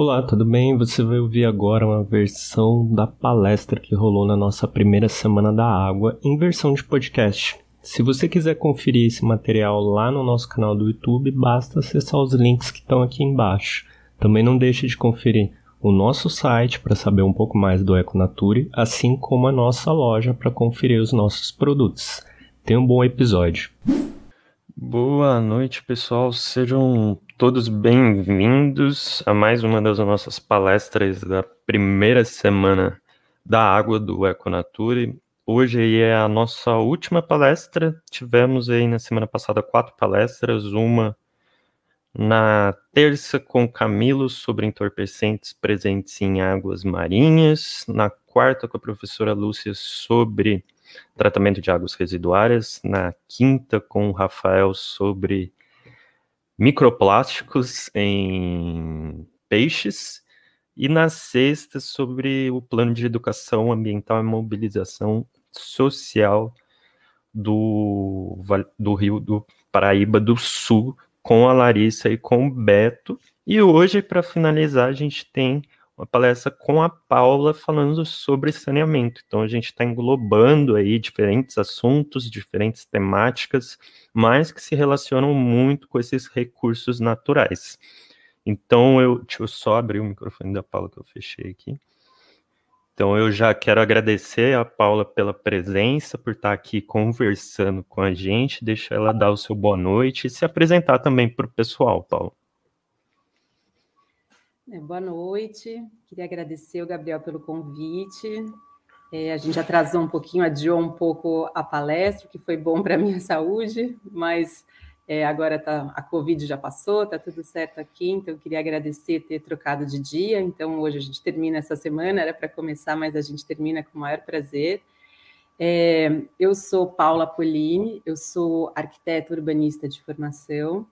Olá, tudo bem? Você vai ouvir agora uma versão da palestra que rolou na nossa primeira semana da água em versão de podcast. Se você quiser conferir esse material lá no nosso canal do YouTube, basta acessar os links que estão aqui embaixo. Também não deixe de conferir o nosso site para saber um pouco mais do Econature, assim como a nossa loja para conferir os nossos produtos. Tenha um bom episódio. Boa noite, pessoal. Sejam todos bem-vindos a mais uma das nossas palestras da primeira semana da água do Econature. Hoje é a nossa última palestra. Tivemos aí na semana passada quatro palestras, uma na terça com Camilo sobre entorpecentes presentes em águas marinhas, na quarta com a professora Lúcia sobre tratamento de águas residuárias, na quinta com o Rafael sobre microplásticos em peixes, e na sexta sobre o plano de educação ambiental e mobilização social do, do Rio do Paraíba do Sul, com a Larissa e com o Beto. E hoje, para finalizar, a gente tem uma palestra com a Paula falando sobre saneamento. Então a gente está englobando aí diferentes assuntos, diferentes temáticas, mas que se relacionam muito com esses recursos naturais. Então eu, deixa eu só abrir o microfone da Paula que eu fechei aqui. Então eu já quero agradecer a Paula pela presença, por estar aqui conversando com a gente. Deixa ela dar o seu boa noite e se apresentar também para o pessoal, Paula. É, boa noite, queria agradecer o Gabriel pelo convite. É, a gente atrasou um pouquinho, adiou um pouco a palestra, que foi bom para a minha saúde, mas é, agora tá, a Covid já passou, está tudo certo aqui, então queria agradecer ter trocado de dia. Então hoje a gente termina essa semana, era para começar, mas a gente termina com o maior prazer. É, eu sou Paula Polini, eu sou arquiteta urbanista de formação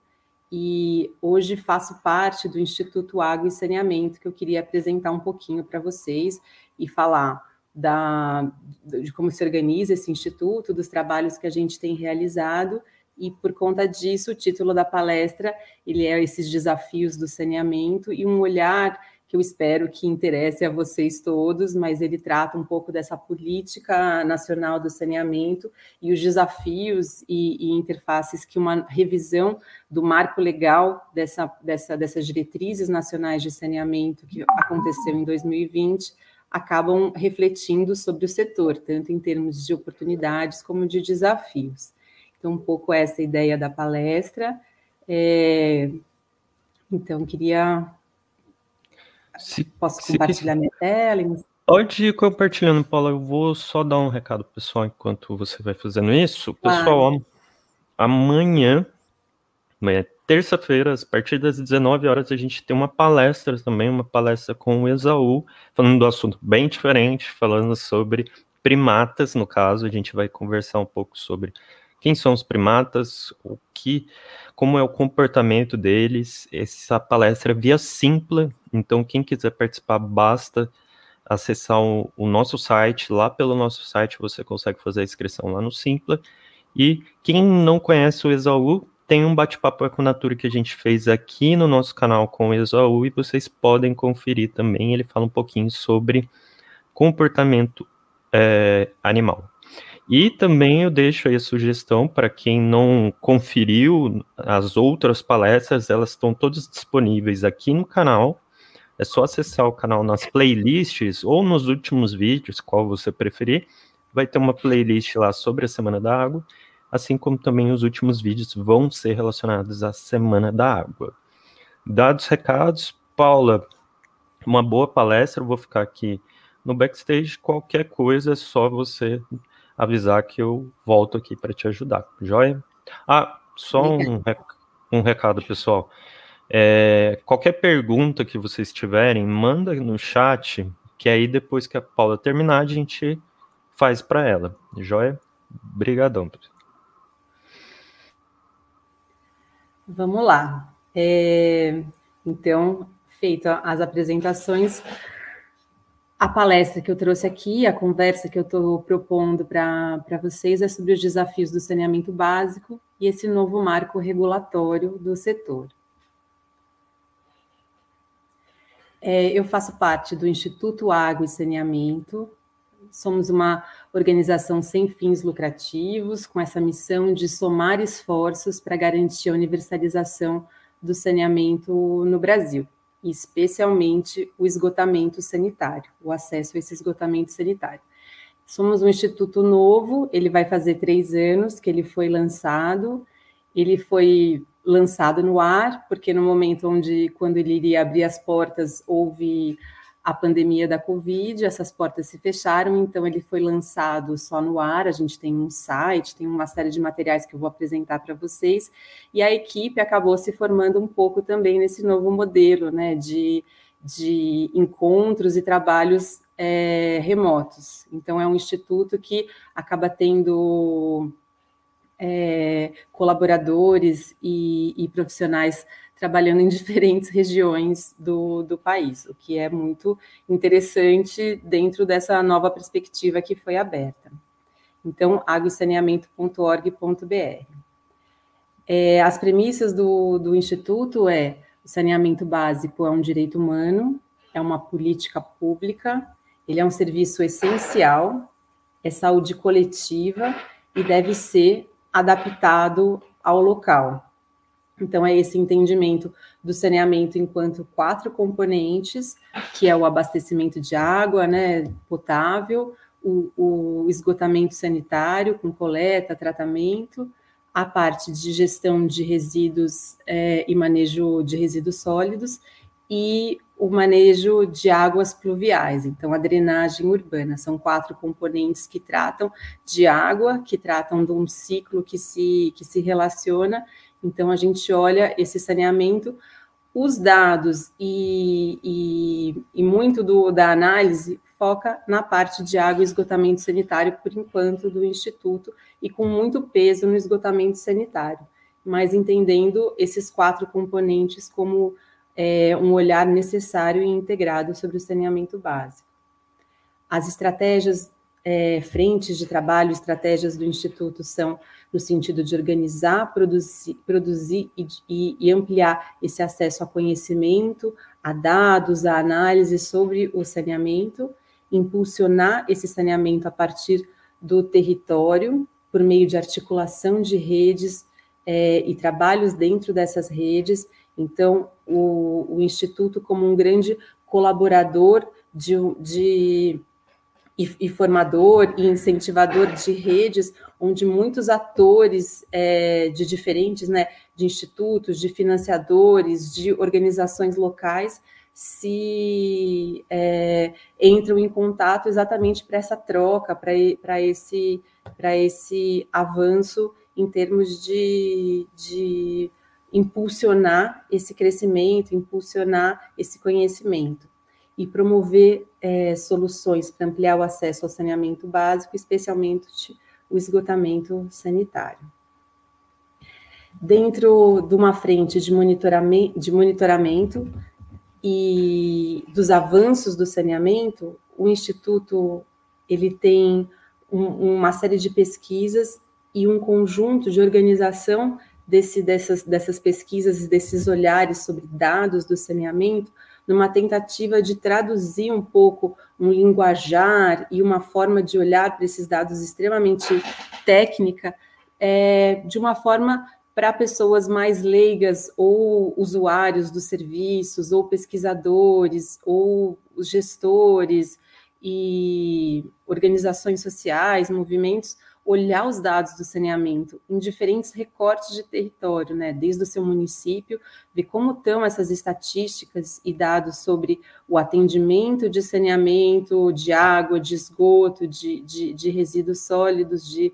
e hoje faço parte do Instituto Água e Saneamento, que eu queria apresentar um pouquinho para vocês e falar da, de como se organiza esse instituto, dos trabalhos que a gente tem realizado, e por conta disso, o título da palestra ele é esses desafios do saneamento e um olhar que eu espero que interesse a vocês todos, mas ele trata um pouco dessa política nacional do saneamento e os desafios e, e interfaces que uma revisão do marco legal dessa, dessa, dessas diretrizes nacionais de saneamento que aconteceu em 2020 acabam refletindo sobre o setor, tanto em termos de oportunidades como de desafios. Então, um pouco essa ideia da palestra. É... Então, queria se, Posso compartilhar se... minha tela? Pode ir compartilhando, Paula. Eu vou só dar um recado pessoal enquanto você vai fazendo isso. Pessoal, amanhã, amanhã terça-feira, a partir das 19 horas, a gente tem uma palestra também, uma palestra com o Exaú, falando do assunto bem diferente, falando sobre primatas, no caso, a gente vai conversar um pouco sobre quem são os primatas, o que, como é o comportamento deles. Essa palestra é via Simpla, então quem quiser participar basta acessar o, o, nosso site, lá pelo nosso site você consegue fazer a inscrição lá no Simpla. E quem não conhece o Exaú, tem um bate-papo com Natura que a gente fez aqui no nosso canal com o Exaú e vocês podem conferir também. Ele fala um pouquinho sobre comportamento é, animal. E também eu deixo aí a sugestão para quem não conferiu as outras palestras, elas estão todas disponíveis aqui no canal. É só acessar o canal nas playlists ou nos últimos vídeos, qual você preferir. Vai ter uma playlist lá sobre a Semana da Água, assim como também os últimos vídeos vão ser relacionados à Semana da Água. Dados recados, Paula, uma boa palestra, eu vou ficar aqui no backstage. Qualquer coisa é só você avisar que eu volto aqui para te ajudar, joia? Ah, só um, um recado, pessoal. É, qualquer pergunta que vocês tiverem, manda no chat, que aí depois que a Paula terminar, a gente faz para ela, joia? Obrigadão. Vamos lá. É, então, feito as apresentações, a palestra que eu trouxe aqui, a conversa que eu estou propondo para vocês é sobre os desafios do saneamento básico e esse novo marco regulatório do setor. É, eu faço parte do Instituto Água e Saneamento. Somos uma organização sem fins lucrativos, com essa missão de somar esforços para garantir a universalização do saneamento no Brasil, especialmente o esgotamento sanitário, o acesso a esse esgotamento sanitário. Somos um instituto novo, ele vai fazer três anos que ele foi lançado. Ele foi lançado no ar, porque no momento onde, quando ele iria abrir as portas, houve a pandemia da Covid, essas portas se fecharam, então ele foi lançado só no ar. A gente tem um site, tem uma série de materiais que eu vou apresentar para vocês, e a equipe acabou se formando um pouco também nesse novo modelo, né, de, de encontros e trabalhos é, remotos. Então, é um instituto que acaba tendo é, colaboradores e, e, profissionais trabalhando em diferentes regiões do, do país, o que é muito interessante dentro dessa nova perspectiva que foi aberta. Então, aguasaneamento.org.br. É, as premissas do, do Instituto é o saneamento básico é um direito humano, é uma política pública, ele é um serviço essencial, é saúde coletiva e deve ser adaptado ao local. Então, é esse entendimento do saneamento enquanto quatro componentes, que é o abastecimento de água né, potável, o, o esgotamento sanitário com coleta, tratamento, a parte de gestão de resíduos é, e manejo de resíduos sólidos e o manejo de águas pluviais, então a drenagem urbana. São quatro componentes que tratam de água, que tratam de um ciclo que se, que se relaciona. Então a gente olha esse saneamento, os dados e, e, e muito do, da análise foca na parte de água e esgotamento sanitário, por enquanto, do Instituto, e com muito peso no esgotamento sanitário, mas entendendo esses quatro componentes como é, um olhar necessário e integrado sobre o saneamento básico. As estratégias, é, frentes de trabalho, estratégias do Instituto são no sentido de organizar, produzir, produzir e, e, e ampliar esse acesso a conhecimento, a dados, a análise sobre o saneamento, impulsionar esse saneamento a partir do território, por meio de articulação de redes é, e trabalhos dentro dessas redes. Então, o, o Instituto, como um grande colaborador de, de e, e, formador e incentivador de redes, onde muitos atores é, de diferentes, né, de institutos, de financiadores, de organizações locais, se é, entram em contato exatamente para essa troca, para esse, esse avanço em termos de, de impulsionar esse crescimento, impulsionar esse conhecimento e promover é, soluções para ampliar o acesso ao saneamento básico, especialmente o esgotamento sanitário. Dentro de uma frente de monitoramento, de monitoramento e dos avanços do saneamento, o Instituto ele tem um, uma série de pesquisas e um conjunto de organização desse, dessas, dessas pesquisas e desses olhares sobre dados do saneamento, numa tentativa de traduzir um pouco um linguajar e uma forma de olhar para esses dados extremamente técnica, é, de uma forma para pessoas mais leigas ou usuários dos serviços, ou pesquisadores, ou gestores e organizações sociais, movimentos, olhar os dados do saneamento em diferentes recortes de território, né, desde o seu município, ver como estão essas estatísticas e dados sobre o atendimento de saneamento, de água, de esgoto, de, de, de resíduos sólidos, de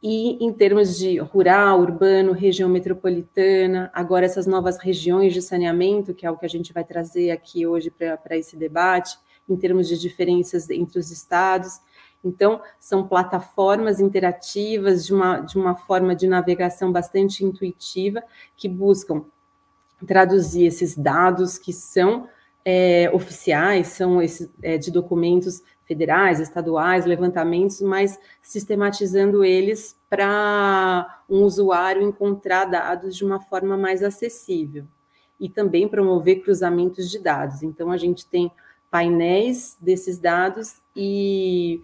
e em termos de rural, urbano, região metropolitana, agora essas novas regiões de saneamento, que é o que a gente vai trazer aqui hoje para esse debate, em termos de diferenças entre os estados. Então, são plataformas interativas de uma, de uma forma de navegação bastante intuitiva que buscam traduzir esses dados que são é, oficiais, são esses, é, de documentos federais, estaduais, levantamentos, mas sistematizando eles para um usuário encontrar dados de uma forma mais acessível. e também promover cruzamentos de dados. Então, a gente tem painéis desses dados e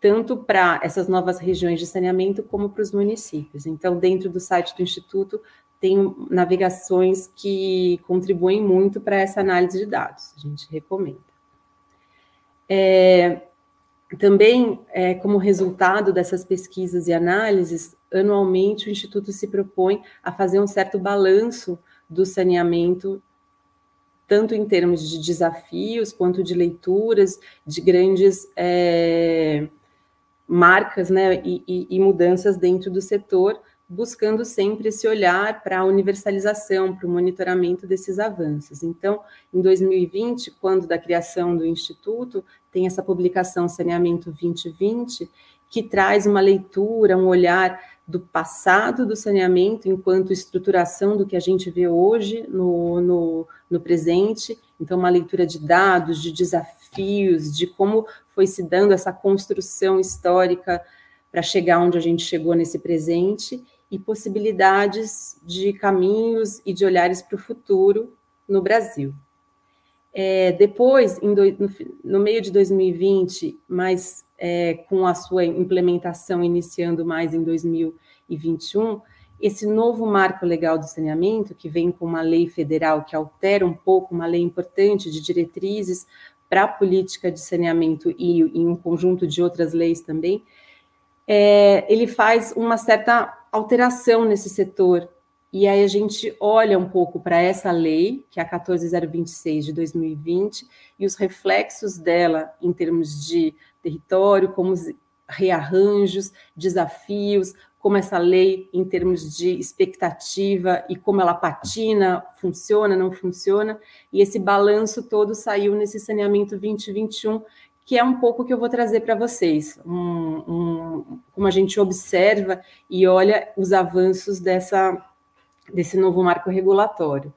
tanto para essas novas regiões de saneamento como para os municípios. Então, dentro do site do Instituto, tem navegações que contribuem muito para essa análise de dados, a gente recomenda. É, também, é, como resultado dessas pesquisas e análises, anualmente o Instituto se propõe a fazer um certo balanço do saneamento, tanto em termos de desafios, quanto de leituras, de grandes é, marcas né, e, e, e mudanças dentro do setor, buscando sempre esse olhar para a universalização, para o monitoramento desses avanços. Então, em 2020, quando da criação do Instituto, tem essa publicação Saneamento 2020, que traz uma leitura, um olhar do passado do saneamento enquanto estruturação do que a gente vê hoje no, no, no presente, então uma leitura de dados, de desafios, de como foi se dando essa construção histórica para chegar onde a gente chegou nesse presente, e possibilidades de caminhos e de olhares para o futuro no Brasil. É, depois, do, no, no, meio de 2020, mas é, com a sua implementação iniciando mais em 2021, esse novo marco legal do saneamento, que vem com uma lei federal que altera um pouco, uma lei importante de diretrizes para a política de saneamento e, e um conjunto de outras leis também, é, ele faz uma certa alteração nesse setor. E aí a gente olha um pouco para essa lei, que é a 14026 de 2020, e os reflexos dela em termos de território, como os rearranjos, desafios, como essa lei em termos de expectativa e como ela patina, funciona, não funciona, e esse balanço todo saiu nesse saneamento 2021, que é um pouco que eu vou trazer para vocês, um, um, como a gente observa e olha os avanços dessa, desse novo marco regulatório.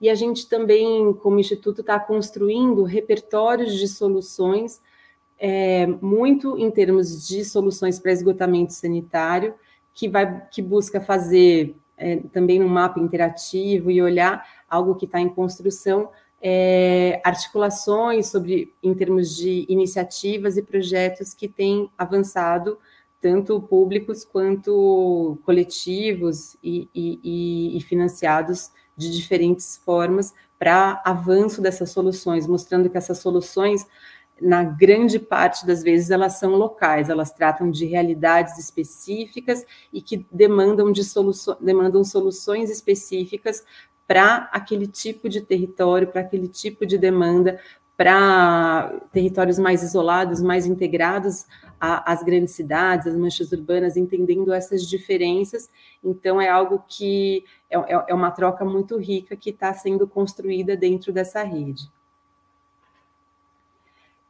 E a gente também, como Instituto, está construindo repertórios de soluções, é, muito em termos de soluções para esgotamento sanitário, que, vai, que busca fazer é, também um mapa interativo e olhar algo que está em construção é, articulações sobre, em termos de iniciativas e projetos que têm avançado, tanto públicos quanto coletivos e, e, e financiados de diferentes formas para avanço dessas soluções, mostrando que essas soluções, na grande parte das vezes, elas são locais, elas tratam de realidades específicas e que demandam, de soluço, demandam soluções específicas para aquele tipo de território, para aquele tipo de demanda, para territórios mais isolados, mais integrados às grandes cidades, às manchas urbanas, entendendo essas diferenças. Então, é algo que é, é, é uma troca muito rica que está sendo construída dentro dessa rede.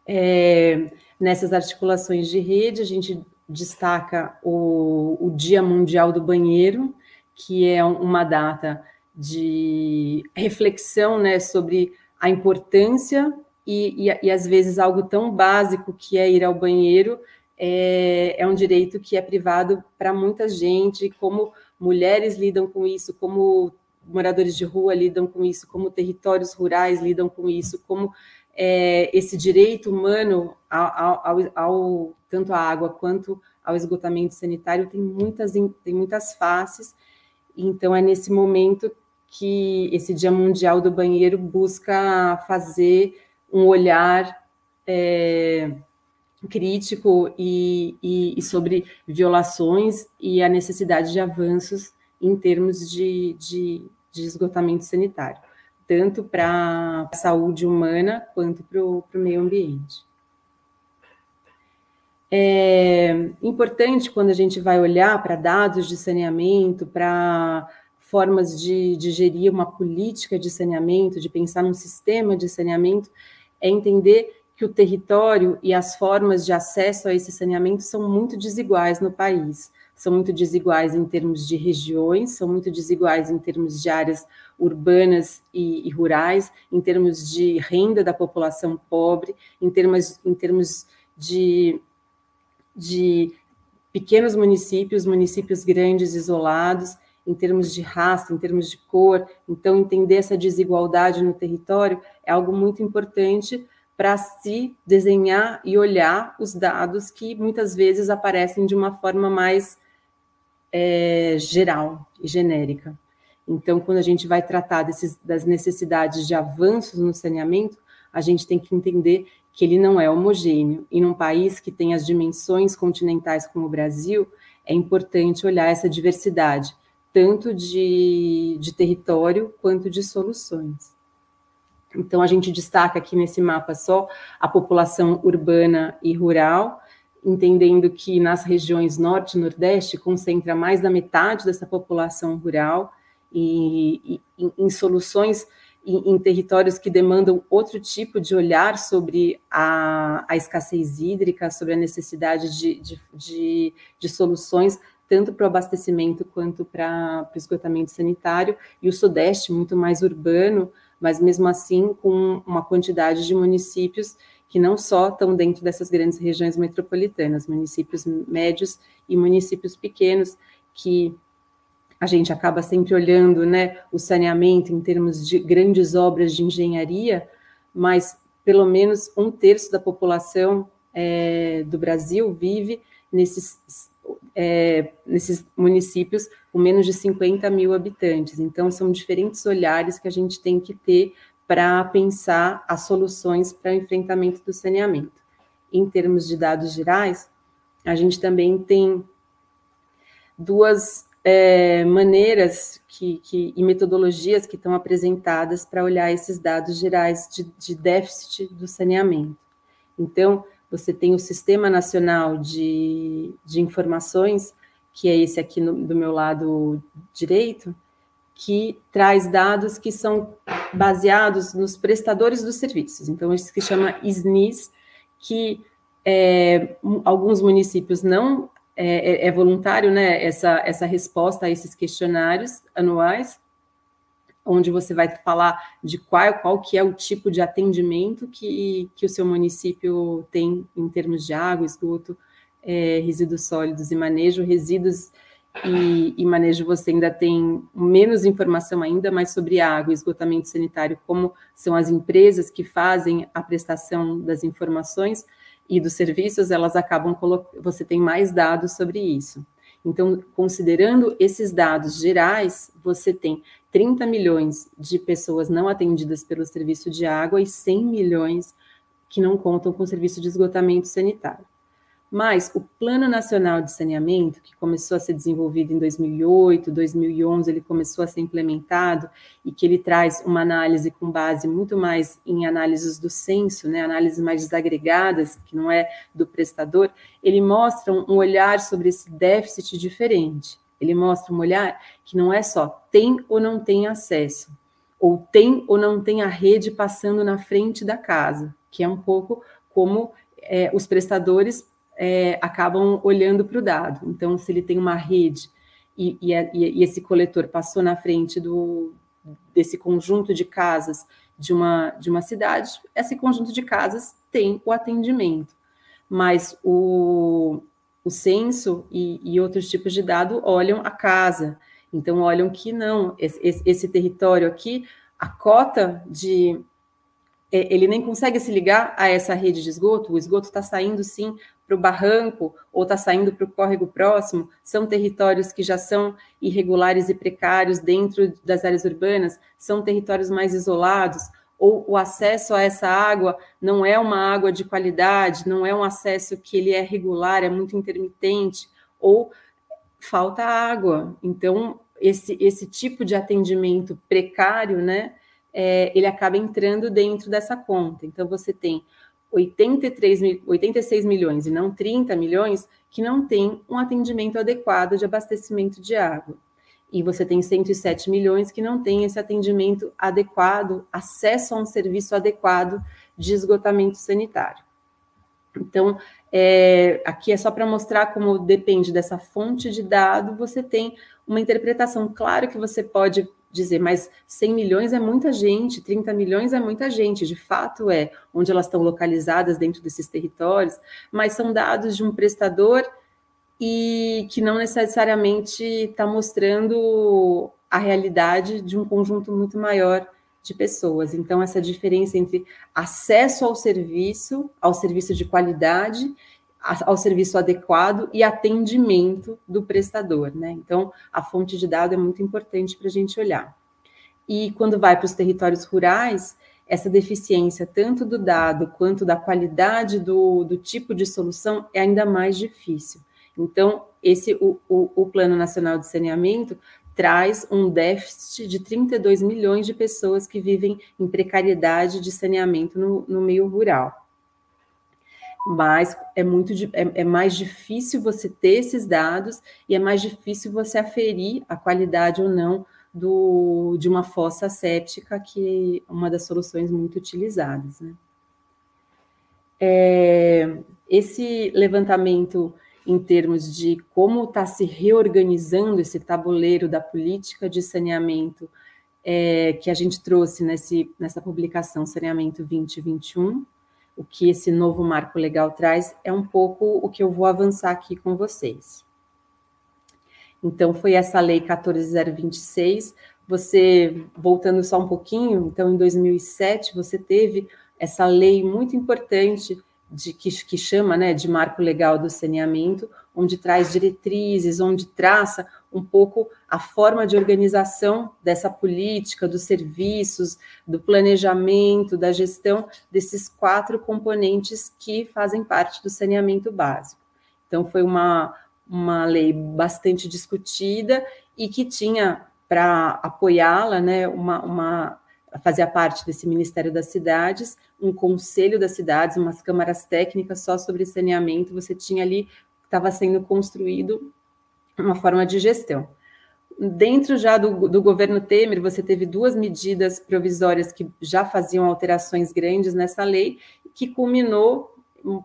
É, nessas articulações de rede, a gente destaca o, o Dia Mundial do Banheiro, que é uma data de reflexão né, sobre a importância e, e, e, às vezes algo tão básico que é ir ao banheiro é, é um direito que é privado para muita gente, como mulheres lidam com isso, como moradores de rua lidam com isso, como territórios rurais lidam com isso, como é, esse direito humano ao, ao, ao, tanto à água quanto ao esgotamento sanitário tem muitas, tem muitas faces, então é nesse momento que esse Dia Mundial do Banheiro busca fazer um olhar é, crítico e, e, e, sobre violações e a necessidade de avanços em termos de, de, de esgotamento sanitário, tanto para a saúde humana quanto para o meio ambiente. É importante quando a gente vai olhar para dados de saneamento, para formas de, de gerir uma política de saneamento, de pensar num sistema de saneamento, é entender que o território e as formas de acesso a esse saneamento são muito desiguais no país. São muito desiguais em termos de regiões, são muito desiguais em termos de áreas urbanas e, e rurais, em termos de renda da população pobre, em termos, em termos de, de pequenos municípios, municípios grandes isolados, em termos de raça, em termos de cor. Então, entender essa desigualdade no território é algo muito importante para se desenhar e olhar os dados que muitas vezes aparecem de uma forma mais é, geral e genérica. Então, quando a gente vai tratar desses, das necessidades de avanços no saneamento, a gente tem que entender que ele não é homogêneo. E num país que tem as dimensões continentais como o Brasil, é importante olhar essa diversidade, tanto de, de território quanto de soluções. Então, a gente destaca aqui nesse mapa só a população urbana e rural, entendendo que nas regiões norte e nordeste concentra mais da metade dessa população rural e, e em soluções em, em, territórios que demandam outro tipo de olhar sobre a, a escassez hídrica, sobre a necessidade de, de, de, de soluções tanto para o abastecimento quanto para o esgotamento sanitário, e o Sudeste muito mais urbano, mas mesmo assim com uma quantidade de municípios que não só estão dentro dessas grandes regiões metropolitanas, municípios médios e municípios pequenos, que a gente acaba sempre olhando né, o saneamento em termos de grandes obras de engenharia, mas pelo menos um terço da população é, do Brasil vive nesses, é, nesses municípios com menos de 50 mil habitantes. Então, são diferentes olhares que a gente tem que ter para pensar as soluções para o enfrentamento do saneamento. Em termos de dados gerais, a gente também tem duas é, maneiras que, que, e metodologias que estão apresentadas para olhar esses dados gerais de, de, déficit do saneamento. Então, você tem o Sistema Nacional de, de Informações, que é esse aqui no, do meu lado direito, que traz dados que são baseados nos prestadores dos serviços. Então, isso que chama SNIS, que é, alguns municípios não é, é, é, voluntário, né, essa, essa resposta a esses questionários anuais, onde você vai falar de qual, qual que é o tipo de atendimento que, que o seu município tem em termos de água, esgoto, é, resíduos sólidos e manejo, resíduos e, e, manejo você ainda tem menos informação ainda, mas sobre água, esgotamento sanitário, como são as empresas que fazem a prestação das informações e dos serviços, elas acabam você tem mais dados sobre isso. Então, considerando esses dados gerais, você tem 30 milhões de pessoas não atendidas pelo serviço de água e 100 milhões que não contam com o serviço de esgotamento sanitário. Mas o Plano Nacional de Saneamento, que começou a ser desenvolvido em 2008, 2011, ele começou a ser implementado e que ele traz uma análise com base muito mais em análises do censo, né, análises mais desagregadas, que não é do prestador, ele mostra um olhar sobre esse déficit diferente. Ele mostra um olhar que não é só tem ou não tem acesso, ou tem ou não tem a rede passando na frente da casa, que é um pouco como é, os prestadores é, acabam olhando para o dado. Então, se ele tem uma rede e, e, e, esse coletor passou na frente do, desse conjunto de casas de uma, de uma cidade, esse conjunto de casas tem o atendimento. Mas o, o censo e, e outros tipos de dado olham a casa. Então, olham que não, esse, esse território aqui, a cota de é, ele nem consegue se ligar a essa rede de esgoto, o esgoto está saindo sim para o barranco ou está saindo para o córrego próximo, são territórios que já são irregulares e precários dentro das áreas urbanas, são territórios mais isolados, ou o acesso a essa água não é uma água de qualidade, não é um acesso que ele é regular, é muito intermitente, ou falta água. Então, esse, esse tipo de atendimento precário, né, é, ele acaba entrando dentro dessa conta. Então, você tem 83, 86 milhões e não 30 milhões que não tem um atendimento adequado de abastecimento de água. E você tem 107 milhões que não tem esse atendimento adequado, acesso a um serviço adequado de esgotamento sanitário. Então, é, aqui é só para mostrar como depende dessa fonte de dado, você tem uma interpretação. Claro que você pode dizer, mas 100 milhões é muita gente, 30 milhões é muita gente, de fato é, onde elas estão localizadas dentro desses territórios, mas são dados de um prestador e que não necessariamente está mostrando a realidade de um conjunto muito maior de pessoas. Então, essa diferença entre acesso ao serviço, ao serviço de qualidade, ao serviço adequado e atendimento do prestador, né? Então, a fonte de dado é muito importante para a gente olhar. E quando vai para os territórios rurais, essa deficiência, tanto do dado quanto da qualidade do, do tipo de solução, é ainda mais difícil. Então, esse o, o, o Plano Nacional de Saneamento traz um déficit de 32 milhões de pessoas que vivem em precariedade de saneamento no, no meio rural. Mas é muito é, é, mais difícil você ter esses dados e é mais difícil você aferir a qualidade ou não do, de uma fossa séptica, que é uma das soluções muito utilizadas. Né? É, esse levantamento em termos de como está se reorganizando esse tabuleiro da política de saneamento é, que a gente trouxe nesse, nessa publicação Saneamento 2021, o que esse novo marco legal traz, é um pouco o que eu vou avançar aqui com vocês. Então, foi essa lei 14026. Você, voltando só um pouquinho, então, em 2007, você teve essa lei muito importante de, que, que chama né, de marco legal do saneamento, onde traz diretrizes, onde traça um pouco a forma de organização dessa política, dos serviços, do planejamento, da gestão desses quatro componentes que fazem parte do saneamento básico. Então, foi uma, uma lei bastante discutida e que tinha para apoiá-la né, uma, uma fazia parte desse Ministério das Cidades, um conselho das cidades, umas câmaras técnicas só sobre saneamento, você tinha ali, estava sendo construído uma forma de gestão. Dentro já do, do, governo Temer, você teve duas medidas provisórias que já faziam alterações grandes nessa lei, que culminou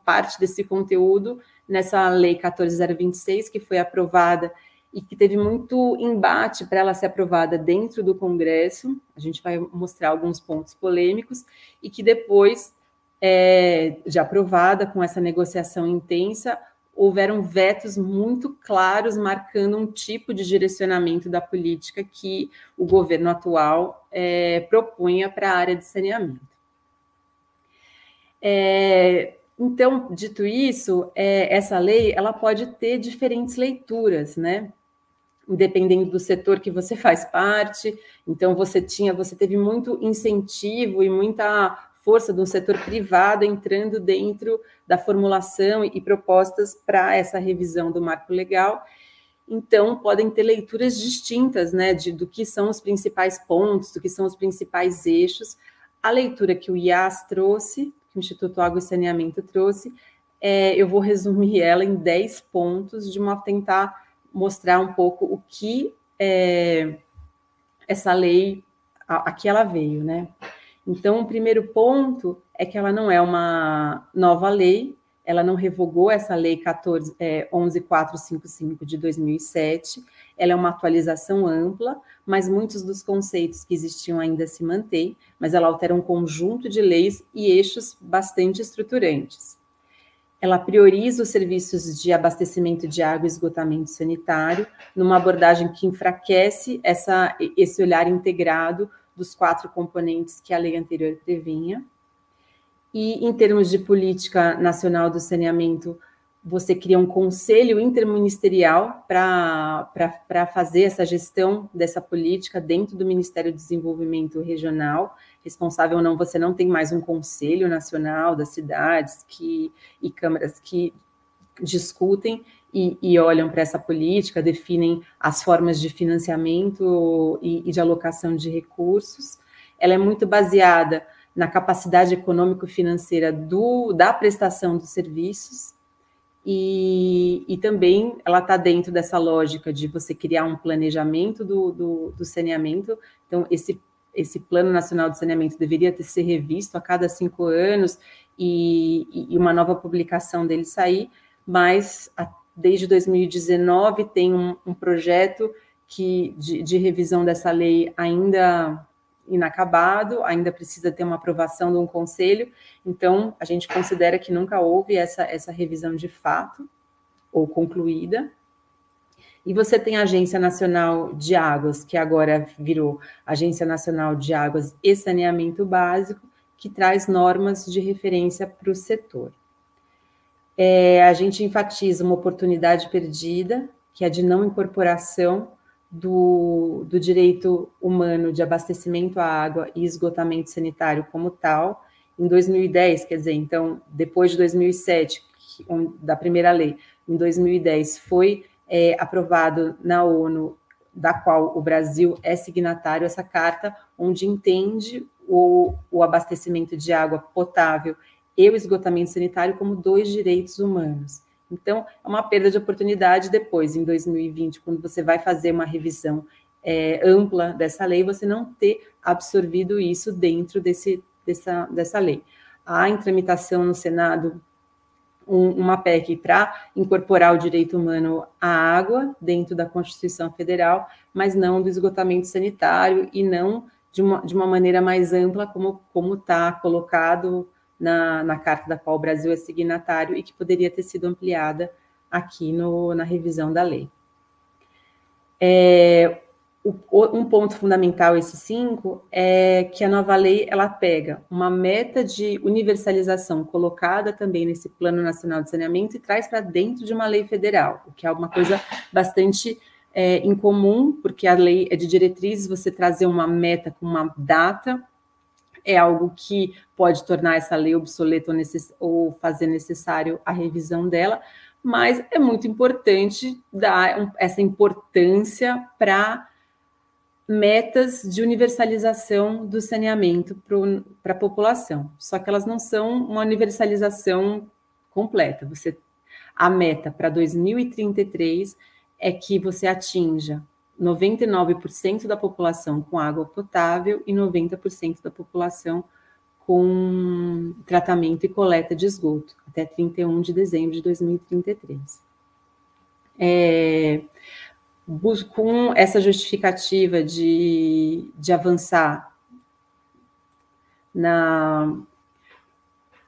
parte desse conteúdo nessa lei 14026, que foi aprovada e que teve muito embate para ela ser aprovada dentro do Congresso. A gente vai mostrar alguns pontos polêmicos e que depois é, de aprovada com essa negociação intensa, houveram vetos muito claros marcando um tipo de direcionamento da política que o governo atual é, propunha para a área de saneamento. É, então, dito isso, é, essa lei ela pode ter diferentes leituras, né? Dependendo do setor que você faz parte. Então, você tinha, você teve muito incentivo e muita força do setor privado entrando dentro da formulação e, propostas para essa revisão do marco legal. Então, podem ter leituras distintas, né, de, do que são os principais pontos, do que são os principais eixos. A leitura que o IAS trouxe que o Instituto Água e Saneamento trouxe. É, eu vou resumir ela em 10 pontos, de uma tentar mostrar um pouco o que é, essa lei, aqui ela veio, né? Então, o primeiro ponto é que ela não é uma nova lei, ela não revogou essa lei 14, é, 11455 de 2007, ela é uma atualização ampla, mas muitos dos conceitos que existiam ainda se mantêm, mas ela altera um conjunto de leis e eixos bastante estruturantes. Ela prioriza os serviços de abastecimento de água e esgotamento sanitário, numa abordagem que enfraquece essa, esse olhar integrado dos quatro componentes que a lei anterior previnha. E, em termos de política nacional do saneamento, você cria um conselho interministerial para fazer essa gestão dessa política dentro do Ministério do Desenvolvimento Regional. Responsável ou não, você não tem mais um conselho nacional das cidades que, e câmaras que discutem e, e olham para essa política, definem as formas de financiamento e, e de alocação de recursos. Ela é muito baseada na capacidade econômico-financeira da prestação dos serviços, e, e também ela está dentro dessa lógica de você criar um planejamento do, do, do, saneamento. Então, esse, esse Plano Nacional de Saneamento deveria ter ser revisto a cada cinco anos e, e uma nova publicação dele sair, mas a, desde 2019 tem um, um projeto que, de, de revisão dessa lei ainda inacabado, ainda precisa ter uma aprovação de um conselho, então a gente considera que nunca houve essa, essa revisão de fato. ou concluída. E você tem a Agência Nacional de Águas, que agora virou Agência Nacional de Águas e Saneamento Básico, que traz normas de referência para o setor. É, a gente enfatiza uma oportunidade perdida, que é de não incorporação do, do direito humano de abastecimento à água e esgotamento sanitário como tal. Em 2010, quer dizer, então, depois de 2007, da primeira lei, em 2010, foi é, aprovado na ONU, da qual o Brasil é signatário, essa carta, onde entende o, o abastecimento de água potável e o esgotamento sanitário como dois direitos humanos. Então, é uma perda de oportunidade depois, em 2020, quando você vai fazer uma revisão é, ampla dessa lei, você não ter absorvido isso dentro desse, dessa, dessa lei. Há em tramitação no Senado um, uma PEC para incorporar o direito humano à água dentro da Constituição Federal, mas não do esgotamento sanitário e não de uma, de uma maneira mais ampla, como está colocado na, na carta da qual o Brasil é signatário e que poderia ter sido ampliada aqui no, na revisão da lei. É, o, um ponto fundamental, esse cinco, é que a nova lei ela pega uma meta de universalização colocada também nesse Plano Nacional de Saneamento e traz para dentro de uma lei federal, o que é uma coisa bastante é, incomum, porque a lei é de diretrizes, você trazer uma meta com uma data é algo que pode tornar essa lei obsoleta ou, ou fazer necessário a revisão dela, mas é muito importante dar essa importância para metas de universalização do saneamento para a população. Só que elas não são uma universalização completa. Você a meta para 2033 é que você atinja 99% da população com água potável e 90% da população com tratamento e coleta de esgoto, até 31 de dezembro de 2033. É, com essa justificativa de, de avançar na,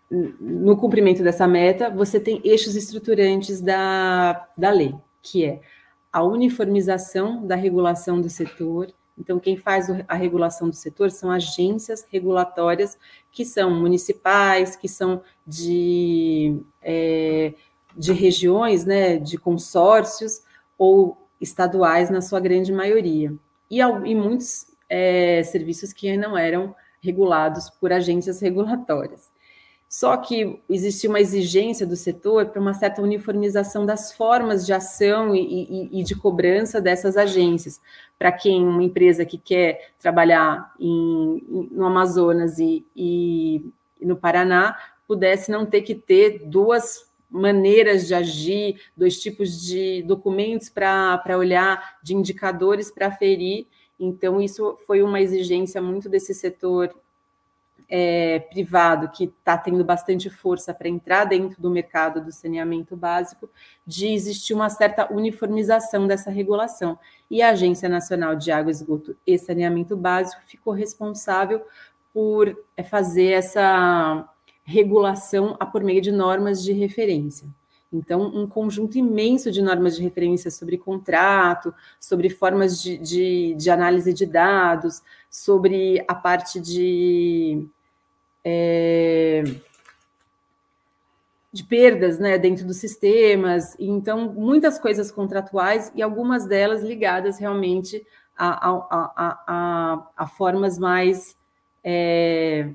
no cumprimento dessa meta, você tem eixos estruturantes da, da lei, que é a uniformização da regulação do setor. Então, quem faz a regulação do setor são agências regulatórias que são municipais, que são de, é, de regiões, né, de consórcios ou estaduais, na sua grande maioria. E, e muitos é, serviços que não eram regulados por agências regulatórias. Só que existia uma exigência do setor para uma certa uniformização das formas de ação e, e, e de cobrança dessas agências. Para quem uma empresa que quer trabalhar em, no Amazonas e, e no Paraná pudesse não ter que ter duas maneiras de agir, dois tipos de documentos para olhar, de indicadores para ferir. Então, isso foi uma exigência muito desse setor é, privado que está tendo bastante força para entrar dentro do mercado do saneamento básico, de existir uma certa uniformização dessa regulação. E a Agência Nacional de Água, Esgoto e Saneamento Básico ficou responsável por é, fazer essa regulação por meio de normas de referência. Então, um conjunto imenso de normas de referência sobre contrato, sobre formas de, de, de análise de dados, sobre a parte de, é, de perdas né, dentro dos sistemas. Então, muitas coisas contratuais e algumas delas ligadas realmente a, a, a, a formas mais. É,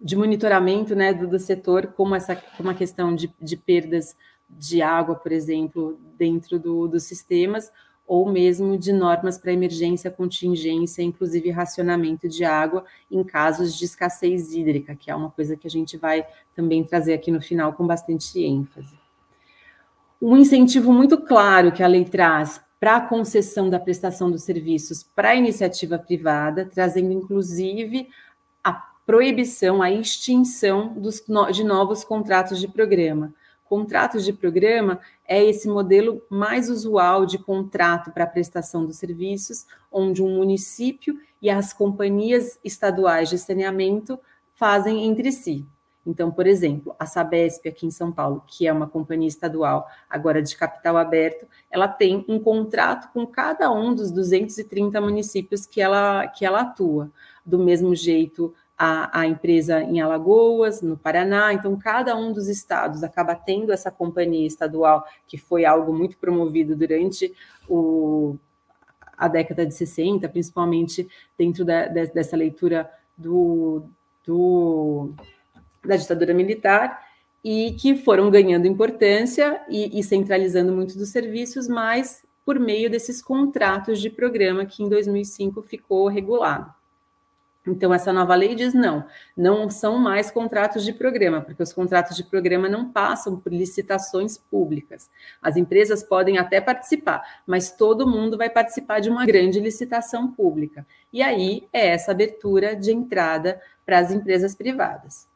de monitoramento né, do, do, setor, como essa como a questão de, de perdas de água, por exemplo, dentro do, dos sistemas, ou mesmo de normas para emergência, contingência, inclusive racionamento de água em casos de escassez hídrica, que é uma coisa que a gente vai também trazer aqui no final com bastante ênfase. Um incentivo muito claro que a lei traz para a concessão da prestação dos serviços para a iniciativa privada, trazendo inclusive proibição, a extinção dos, de novos contratos de programa. Contratos de programa é esse modelo mais usual de contrato para prestação dos serviços, onde um município e as companhias estaduais de saneamento fazem entre si. Então, por exemplo, a Sabesp aqui em São Paulo, que é uma companhia estadual agora de capital aberto, ela tem um contrato com cada um dos 230 municípios que ela, que ela atua. Do mesmo jeito, a, a, empresa em Alagoas, no Paraná. Então, cada um dos estados acaba tendo essa companhia estadual, que foi algo muito promovido durante o, a década de 60, principalmente dentro da, de, dessa leitura do, do, da ditadura militar, e que foram ganhando importância e, e centralizando muito dos serviços, mas por meio desses contratos de programa que em 2005 ficou regulado. Então, essa nova lei diz não, não são mais contratos de programa, porque os contratos de programa não passam por licitações públicas. As empresas podem até participar, mas todo mundo vai participar de uma grande licitação pública. E aí é essa abertura de entrada para as empresas privadas.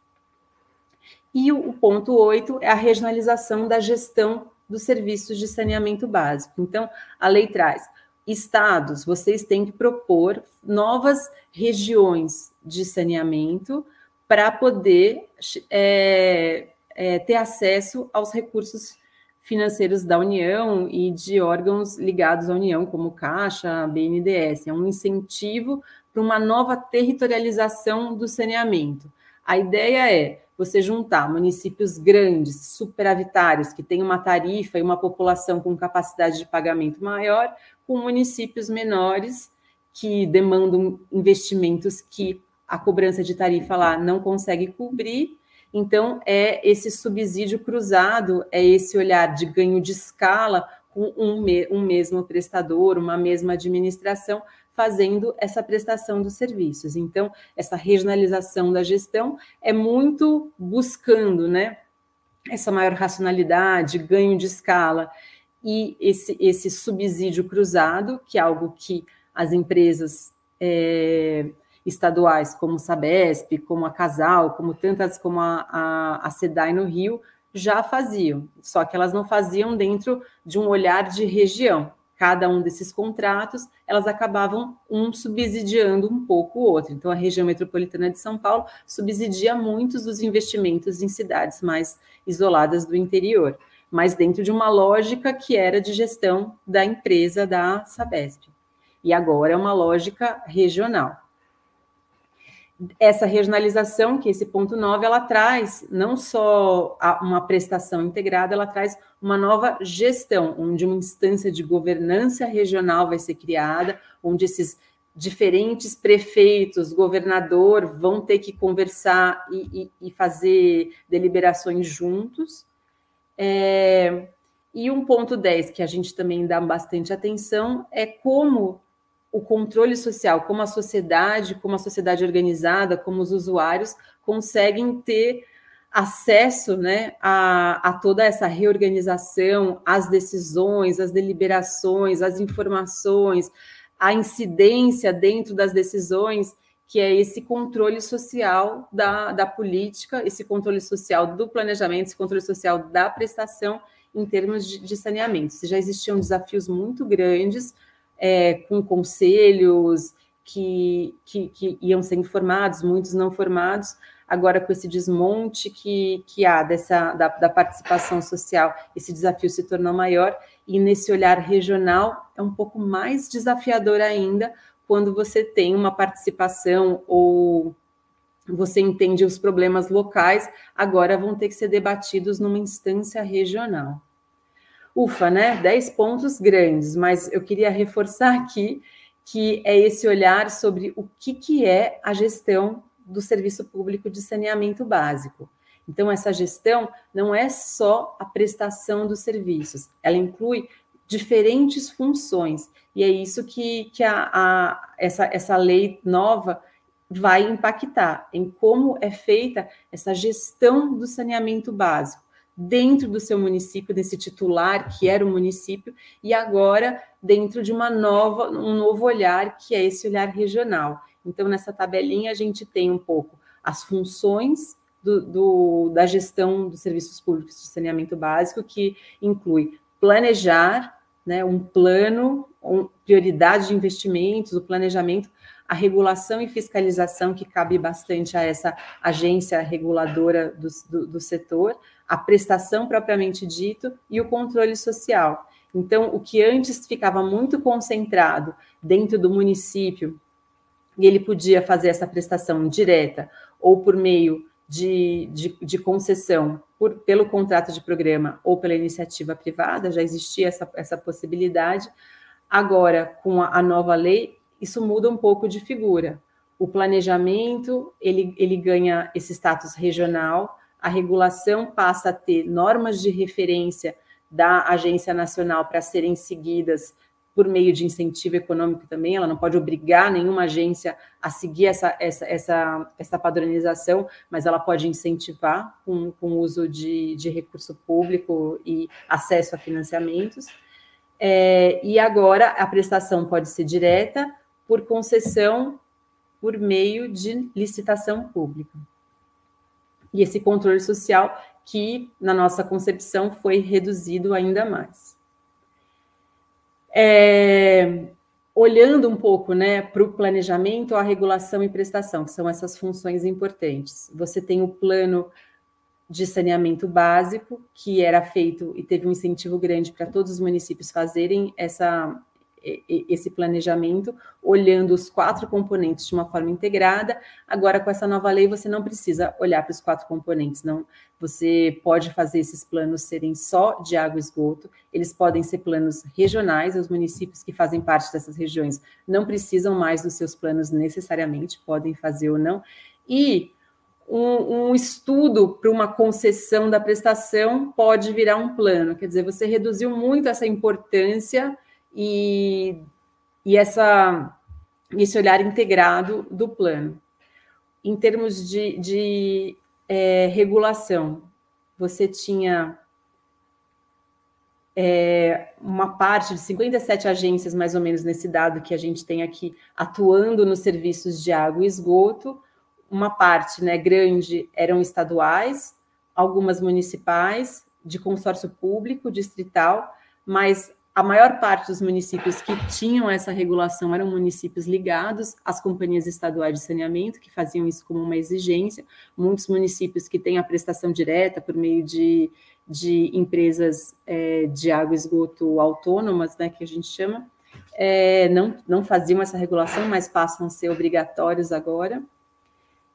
E o, ponto 8 é a regionalização da gestão dos serviços de saneamento básico. Então, a lei traz estados, vocês têm que propor novas regiões de saneamento para poder é, é, ter acesso aos recursos financeiros da União e de órgãos ligados à União, como Caixa, BNDES. É um incentivo para uma nova territorialização do saneamento. A ideia é você juntar municípios grandes, superavitários, que têm uma tarifa e uma população com capacidade de pagamento maior, com municípios menores que demandam investimentos que a cobrança de tarifa lá não consegue cobrir. Então, é esse subsídio cruzado, é esse olhar de ganho de escala com um, um mesmo prestador, uma mesma administração, fazendo essa prestação dos serviços. Então, essa regionalização da gestão é muito buscando, né, essa maior racionalidade, ganho de escala e esse, esse subsídio cruzado, que é algo que as empresas é, estaduais, como Sabesp, como a Casal, como tantas como a, a, a SEDAI no Rio, já faziam, só que elas não faziam dentro de um olhar de região. Cada um desses contratos, elas acabavam um subsidiando um pouco o outro. Então, a região metropolitana de São Paulo subsidia muitos dos investimentos em cidades mais isoladas do interior, mas dentro de uma lógica que era de gestão da empresa da Sabesp. E agora é uma lógica regional essa regionalização, que esse ponto 9, ela traz não só uma prestação integrada, ela traz uma nova gestão, onde uma instância de governança regional vai ser criada, onde esses diferentes prefeitos, governador, vão ter que conversar e, e, e fazer deliberações juntos. É, e um ponto 10, que a gente também dá bastante atenção, é como o controle social, como a sociedade, como a sociedade organizada, como os usuários conseguem ter acesso né, a, a toda essa reorganização, as decisões, as deliberações, as informações, a incidência dentro das decisões, que é esse controle social da, da política, esse controle social do planejamento, esse controle social da prestação em termos de, de saneamento. Já existiam desafios muito grandes é, com conselhos que, que, que, iam sendo formados, muitos não formados, agora com esse desmonte que, que há dessa, da, da participação social, esse desafio se tornou maior, e nesse olhar regional é um pouco mais desafiador ainda quando você tem uma participação ou você entende os problemas locais, agora vão ter que ser debatidos numa instância regional ufa, né? 10 pontos grandes, mas eu queria reforçar aqui que é esse olhar sobre o que, que é a gestão do serviço público de saneamento básico. Então, essa gestão não é só a prestação dos serviços, ela inclui diferentes funções, e é isso que, que a, a, essa, essa lei nova vai impactar em como é feita essa gestão do saneamento básico dentro do seu município, desse titular que era o município, e agora dentro de uma nova, um novo olhar, que é esse olhar regional. Então, nessa tabelinha, a gente tem um pouco as funções do, do, da gestão dos serviços públicos de saneamento básico, que inclui planejar, né, um plano, um, prioridade de investimentos, o planejamento, a regulação e fiscalização, que cabe bastante a essa agência reguladora do, do, do setor, a prestação propriamente dito e o controle social. Então, o que antes ficava muito concentrado dentro do município, e ele podia fazer essa prestação direta ou por meio de, de, de concessão por, pelo contrato de programa ou pela iniciativa privada, já existia essa, essa possibilidade. Agora, com a, a nova lei, isso muda um pouco de figura. O planejamento, ele, ele ganha esse status regional, a regulação passa a ter normas de referência da Agência Nacional para serem seguidas por meio de incentivo econômico também, ela não pode obrigar nenhuma agência a seguir essa, essa, essa, essa padronização, mas ela pode incentivar com, com uso de, de recurso público e acesso a financiamentos. É, e agora a prestação pode ser direta por concessão por meio de licitação pública. E esse controle social que, na nossa concepção, foi reduzido ainda mais. É, olhando um pouco né, para o planejamento, a regulação e prestação, que são essas funções importantes. Você tem o plano de saneamento básico, que era feito e teve um incentivo grande para todos os municípios fazerem essa, esse planejamento, olhando os quatro componentes de uma forma integrada. Agora, com essa nova lei, você não precisa olhar para os quatro componentes, não. Você pode fazer esses planos serem só de água e esgoto, eles podem ser planos regionais, os municípios que fazem parte dessas regiões não precisam mais dos seus planos necessariamente, podem fazer ou não. E um, um, estudo para uma concessão da prestação pode virar um plano, quer dizer, você reduziu muito essa importância e, e essa, esse olhar integrado do plano. Em termos de, de é, regulação, você tinha é, uma parte de 57 agências, mais ou menos, nesse dado que a gente tem aqui, atuando nos serviços de água e esgoto. Uma parte né, grande eram estaduais, algumas municipais, de consórcio público, distrital, mas a maior parte dos municípios que tinham essa regulação eram municípios ligados às companhias estaduais de saneamento, que faziam isso como uma exigência. Muitos municípios que têm a prestação direta por meio de, de empresas é, de água e esgoto autônomas, né, que a gente chama, é, não, não faziam essa regulação, mas passam a ser obrigatórios agora.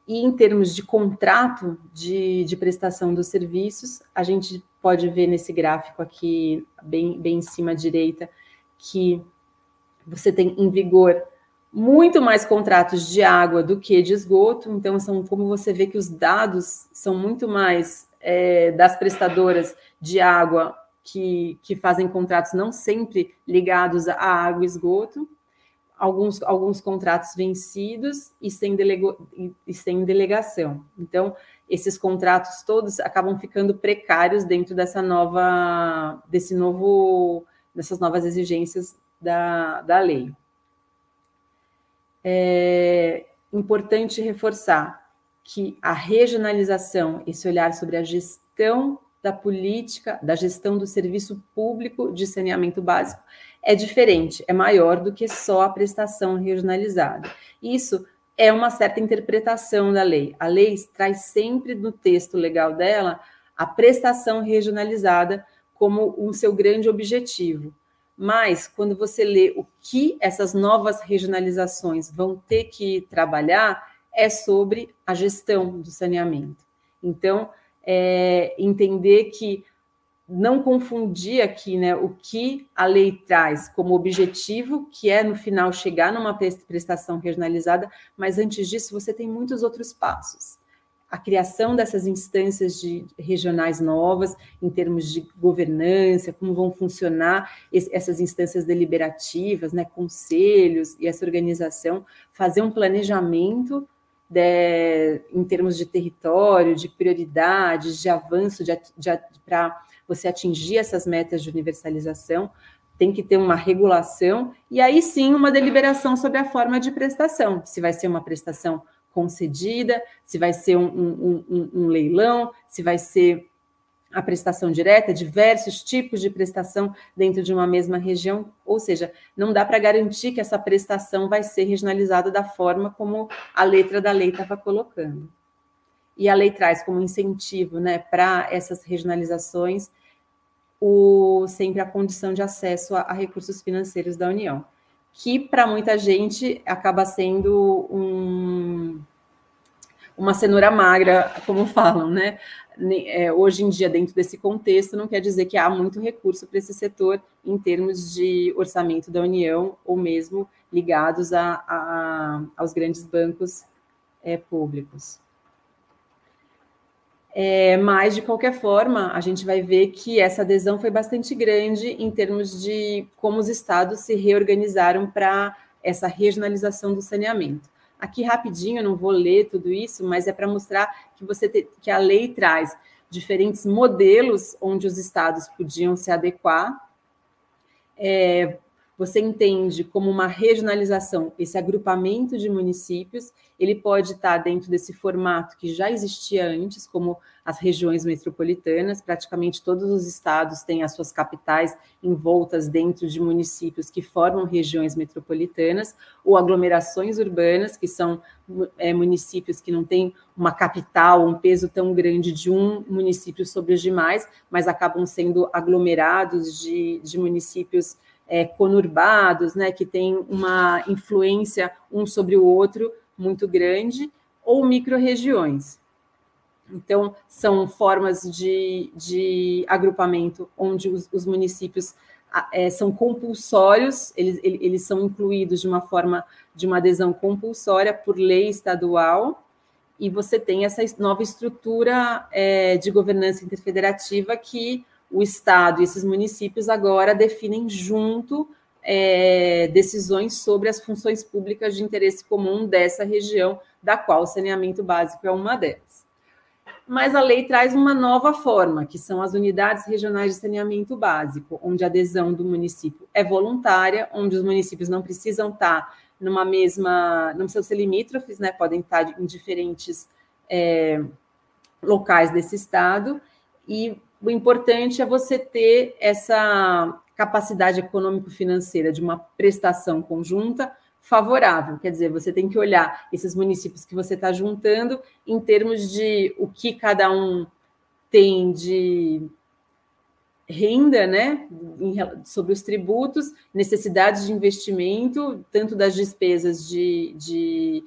E em termos de contrato de, de prestação dos serviços, a gente pode ver nesse gráfico aqui, bem, bem em cima à direita, que você tem em vigor muito mais contratos de água do que de esgoto. Então, são como você vê que os dados são muito mais é, das prestadoras de água que, que fazem contratos não sempre ligados à água e esgoto alguns, alguns contratos vencidos e sem, delego, e sem delegação. Então, esses contratos todos acabam ficando precários dentro dessa nova, desse novo, dessas novas exigências da, da lei. É importante reforçar que a regionalização, esse olhar sobre a gestão da política, da gestão do serviço público de saneamento básico, é diferente, é maior do que só a prestação regionalizada. Isso é uma certa interpretação da lei. A lei traz sempre no texto legal dela a prestação regionalizada como um seu grande objetivo. Mas, quando você lê o que essas novas regionalizações vão ter que trabalhar, é sobre a gestão do saneamento. Então, é, entender que não confundir aqui né, o que a lei traz como objetivo, que é no final chegar numa prestação regionalizada, mas antes disso você tem muitos outros passos. A criação dessas instâncias de regionais novas, em termos de governança, como vão funcionar essas instâncias deliberativas, né, conselhos e essa organização, fazer um planejamento de, em termos de território, de prioridades, de avanço, para você atingir essas metas de universalização, tem que ter uma regulação e aí sim uma deliberação sobre a forma de prestação, se vai ser uma prestação concedida, se vai ser um, um, um, um leilão, se vai ser a prestação direta, diversos tipos de prestação dentro de uma mesma região, ou seja, não dá para garantir que essa prestação vai ser regionalizada da forma como a letra da lei estava colocando. E a lei traz como incentivo né, para essas regionalizações o, sempre a condição de acesso a, a recursos financeiros da União, que para muita gente acaba sendo um, uma cenoura magra, como falam, né? É, hoje em dia, dentro desse contexto, não quer dizer que há muito recurso para esse setor em termos de orçamento da União ou mesmo ligados a, a aos grandes bancos é, públicos. É, mas, de qualquer forma, a gente vai ver que essa adesão foi bastante grande em termos de como os estados se reorganizaram para essa regionalização do saneamento. Aqui rapidinho, não vou ler tudo isso, mas é para mostrar que você te, que a lei traz diferentes modelos onde os estados podiam se adequar. É, você entende como uma regionalização esse agrupamento de municípios, ele pode estar dentro desse formato que já existia antes, como as regiões metropolitanas, praticamente todos os estados têm as suas capitais envoltas dentro de municípios que formam regiões metropolitanas, ou aglomerações urbanas, que são é, municípios que não têm uma capital, um peso tão grande de um município sobre os demais, mas acabam sendo aglomerados de, de municípios é, conurbados, né, que têm uma influência um sobre o outro muito grande, ou micro-regiões. Então, são formas de, de agrupamento onde os, os municípios é, são compulsórios, eles, eles são incluídos de uma forma de uma adesão compulsória por lei estadual, e você tem essa nova estrutura é, de governança interfederativa que o Estado e esses municípios agora definem junto é, decisões sobre as funções públicas de interesse comum dessa região, da qual o saneamento básico é uma delas. Mas a lei traz uma nova forma, que são as unidades regionais de saneamento básico, onde a adesão do município é voluntária, onde os municípios não precisam estar numa mesma, não precisam ser limítrofes, né? Podem estar em diferentes é, locais desse estado, e o importante é você ter essa capacidade econômico-financeira de uma prestação conjunta favorável. Quer dizer, você tem que olhar esses municípios que você está juntando em termos de o que cada um tem de renda, né, sobre os tributos, necessidades de investimento, tanto das despesas de, de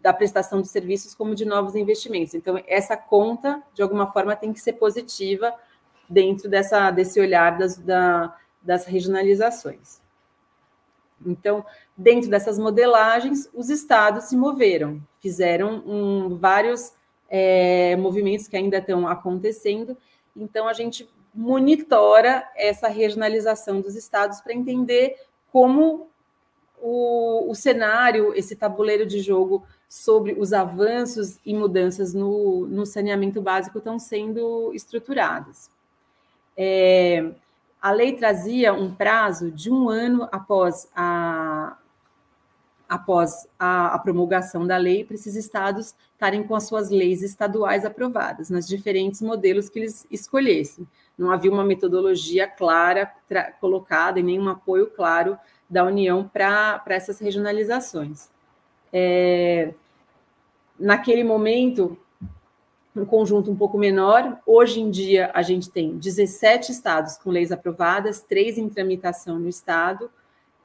da prestação de serviços como de novos investimentos. Então, essa conta, de alguma forma, tem que ser positiva dentro dessa, desse olhar das, da, das regionalizações. Então, dentro dessas modelagens, os estados se moveram, fizeram um, vários é, movimentos que ainda estão acontecendo. Então, a gente monitora essa regionalização dos estados para entender como o, o, cenário, esse tabuleiro de jogo sobre os avanços e mudanças no, no saneamento básico estão sendo estruturados. É, a lei trazia um prazo de um ano após a, após a, a, promulgação da lei para esses estados estarem com as suas leis estaduais aprovadas, nas diferentes modelos que eles escolhessem. Não havia uma metodologia clara colocada e nenhum apoio claro da União para essas regionalizações. É, naquele momento, um conjunto um pouco menor. Hoje em dia, a gente tem 17 estados com leis aprovadas, três em tramitação no estado,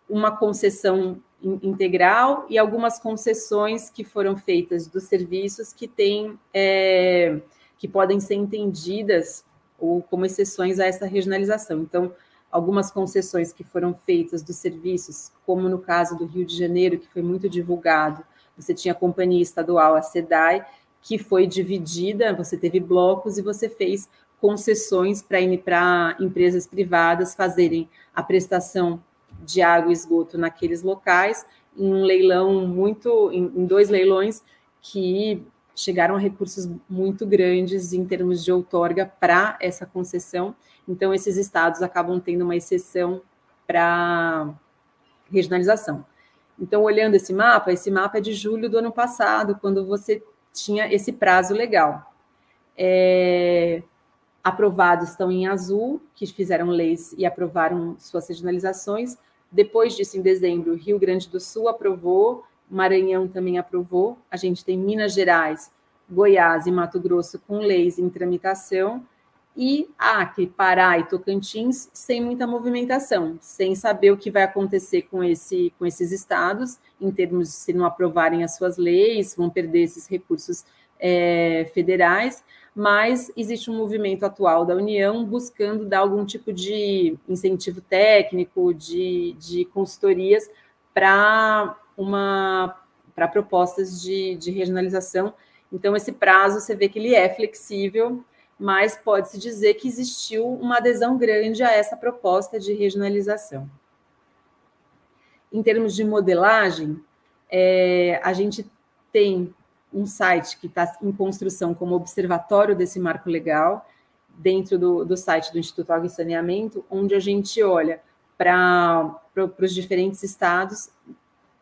uma concessão integral e algumas concessões que foram feitas dos serviços que têm é, que podem ser entendidas ou como exceções a essa regionalização. Então, algumas concessões que foram feitas dos serviços, como no caso do Rio de Janeiro, que foi muito divulgado, você tinha a companhia estadual, a SEDAI, que foi dividida, você teve blocos e você fez concessões para empresas privadas fazerem a prestação de água e esgoto naqueles locais, em um leilão muito, em, em dois leilões que chegaram a recursos muito grandes em termos de outorga para essa concessão. Então, esses estados acabam tendo uma exceção para regionalização. Então, olhando esse mapa, esse mapa é de julho do ano passado, quando você tinha esse prazo legal. É, aprovados estão em azul, que fizeram leis e aprovaram suas regionalizações. Depois disso, em dezembro, Rio Grande do Sul aprovou, Maranhão também aprovou. A gente tem Minas Gerais, Goiás e Mato Grosso com leis em tramitação. E Acre, Pará e Tocantins sem muita movimentação, sem saber o que vai acontecer com, esse, com esses estados, em termos de se não aprovarem as suas leis, vão perder esses recursos é, federais mas existe um movimento atual da União buscando dar algum tipo de incentivo técnico, de, de consultorias para uma para propostas de, de regionalização. Então, esse prazo você vê que ele é flexível, mas pode-se dizer que existiu uma adesão grande a essa proposta de regionalização. Em termos de modelagem, é, a gente tem um site que está em construção como observatório desse marco legal, dentro do, do site do Instituto Água e Saneamento, onde a gente olha para os diferentes estados,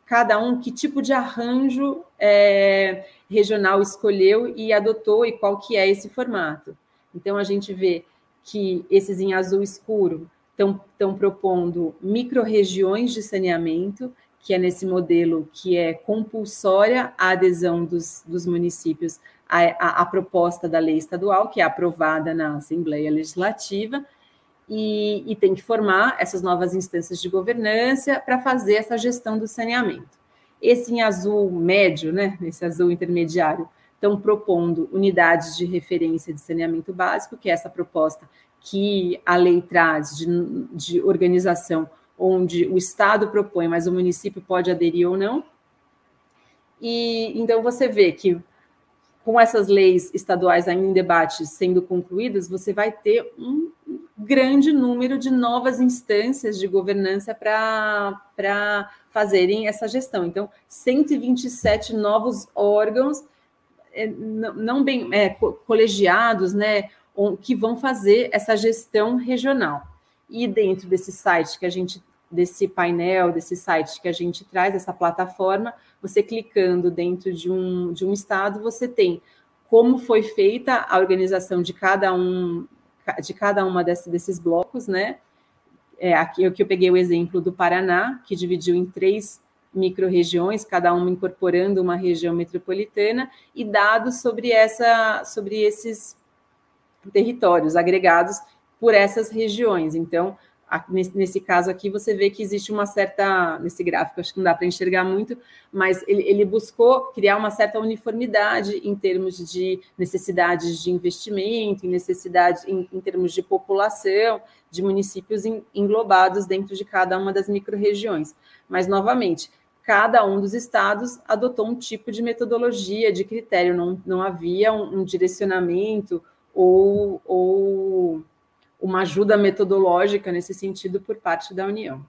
cada um que tipo de arranjo é, regional escolheu e adotou e qual que é esse formato. Então a gente vê que esses em azul escuro estão propondo micro-regiões de saneamento que é nesse modelo que é compulsória a adesão dos, dos municípios à, à, à, proposta da lei estadual, que é aprovada na Assembleia Legislativa, e, e tem que formar essas novas instâncias de governança para fazer essa gestão do saneamento. Esse em azul médio, né, esse azul intermediário, estão propondo unidades de referência de saneamento básico, que é essa proposta que a lei traz de, de organização onde o Estado propõe, mas o município pode aderir ou não. E então você vê que com essas leis estaduais ainda em debate sendo concluídas, você vai ter um grande número de novas instâncias de governança para fazerem essa gestão. Então, 127 novos órgãos, é, não bem é, colegiados, né, que vão fazer essa gestão regional. E dentro desse site que a gente desse painel, desse site que a gente traz, essa plataforma, você clicando dentro de um, de um estado, você tem como foi feita a organização de cada um de cada uma desse, desses blocos, né? É, aqui eu que eu peguei o exemplo do Paraná, que dividiu em três micro-regiões, cada uma incorporando uma região metropolitana, e dados sobre essa sobre esses territórios agregados por essas regiões. Então, nesse, caso aqui, você vê que existe uma certa, nesse gráfico, acho que não dá para enxergar muito, mas ele, ele, buscou criar uma certa uniformidade em termos de necessidades de investimento, em necessidade em, em termos de população, de municípios englobados dentro de cada uma das micro-regiões. Mas, novamente, cada um dos estados adotou um tipo de metodologia, de critério, não, não havia um, um direcionamento ou, ou uma ajuda metodológica nesse sentido por parte da União.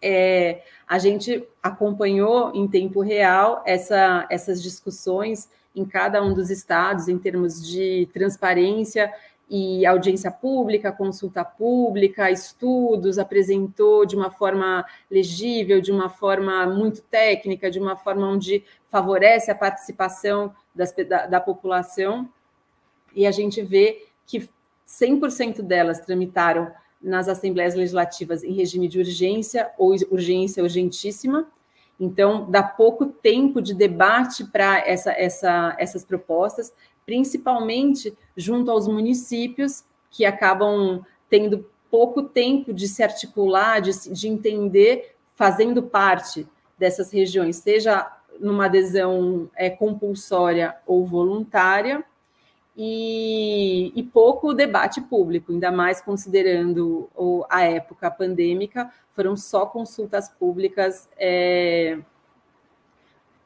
É, a gente acompanhou em tempo real essa, essas discussões em cada um dos estados em termos de transparência e audiência pública, consulta pública, estudos, apresentou de uma forma legível, de uma forma muito técnica, de uma forma onde favorece a participação das, da, da população. E a gente vê que 100% delas tramitaram nas assembleias legislativas em regime de urgência ou urgência urgentíssima. Então, dá pouco tempo de debate para essa, essa, essas propostas, principalmente junto aos municípios, que acabam tendo pouco tempo de se articular, de, de entender, fazendo parte dessas regiões, seja numa adesão é, compulsória ou voluntária, e, e, pouco debate público, ainda mais considerando o, a época pandêmica, foram só consultas públicas é,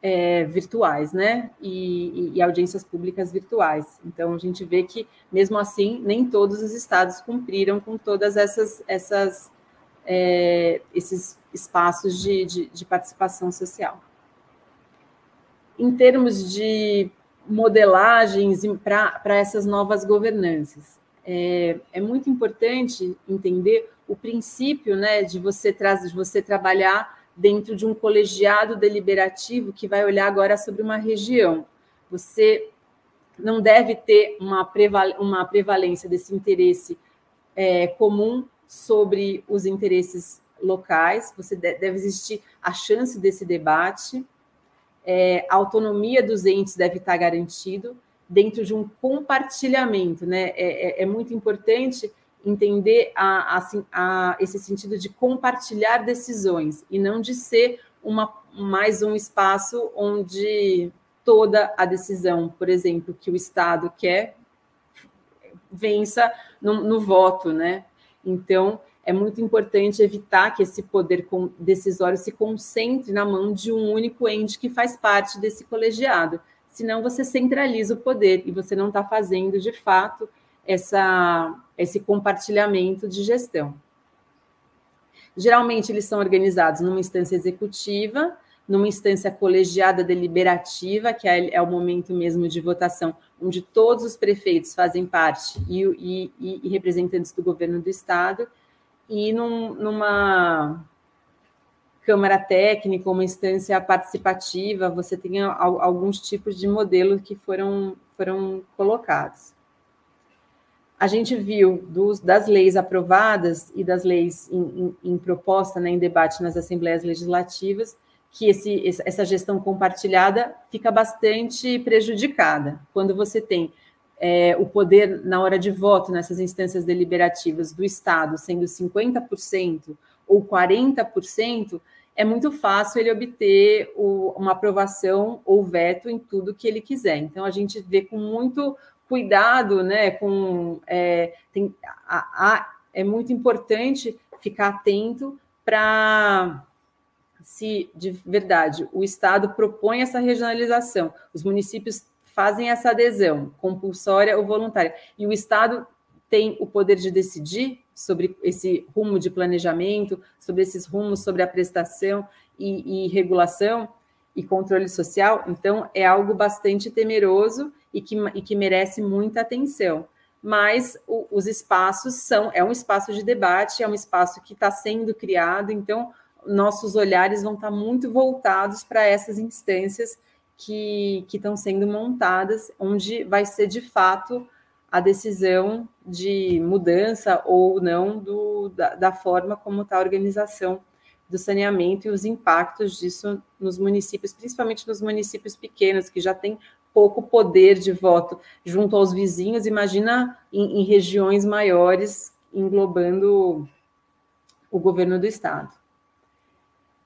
é, virtuais, né? E, e, audiências públicas virtuais. Então a gente vê que, mesmo assim, nem todos os estados cumpriram com todas essas, essas é, esses espaços de, de, de participação social. Em termos de modelagens para essas novas governanças. É, é, muito importante entender o princípio né, de você trazer, de você trabalhar dentro de um colegiado deliberativo que vai olhar agora sobre uma região. Você não deve ter uma, preval uma prevalência desse interesse é, comum sobre os interesses locais, você deve existir a chance desse debate, é, a autonomia dos entes deve estar garantido dentro de um compartilhamento, né? É, é, é muito importante entender a, assim, a, esse sentido de compartilhar decisões e não de ser uma, mais um espaço onde toda a decisão, por exemplo, que o Estado quer, vença no, no voto, né? Então, é muito importante evitar que esse poder decisório se concentre na mão de um único ente que faz parte desse colegiado. Senão você centraliza o poder e você não está fazendo de fato essa, esse compartilhamento de gestão. Geralmente eles são organizados numa instância executiva, numa instância colegiada deliberativa, que é, é o momento mesmo de votação, onde todos os prefeitos fazem parte e, e, e representantes do governo do estado, e num, numa câmara técnica, uma instância participativa, você tem alguns tipos de modelos que foram, foram colocados. A gente viu dos, das leis aprovadas e das leis em, em, em proposta, né, em debate nas assembleias legislativas, que esse, essa gestão compartilhada fica bastante prejudicada. Quando você tem é, o poder na hora de voto nessas instâncias deliberativas do Estado sendo 50% ou 40%, é muito fácil ele obter o, uma aprovação ou veto em tudo que ele quiser. Então, a gente vê com muito cuidado, né? Com, é, tem, a, a, é muito importante ficar atento para se de verdade o Estado propõe essa regionalização, os municípios fazem essa adesão compulsória ou voluntária, e o Estado tem o poder de decidir sobre esse rumo de planejamento, sobre esses rumos sobre a prestação e, e regulação e controle social, então é algo bastante temeroso e que, e que merece muita atenção. Mas o, os espaços são, é um espaço de debate, é um espaço que está sendo criado, então nossos olhares vão estar tá muito voltados para essas instâncias que, que estão sendo montadas, onde vai ser de fato a decisão de mudança ou não do, da, da forma como está a organização do saneamento e os impactos disso nos municípios, principalmente nos municípios pequenos, que já têm pouco poder de voto junto aos vizinhos, imagina em, em regiões maiores, englobando o governo do estado.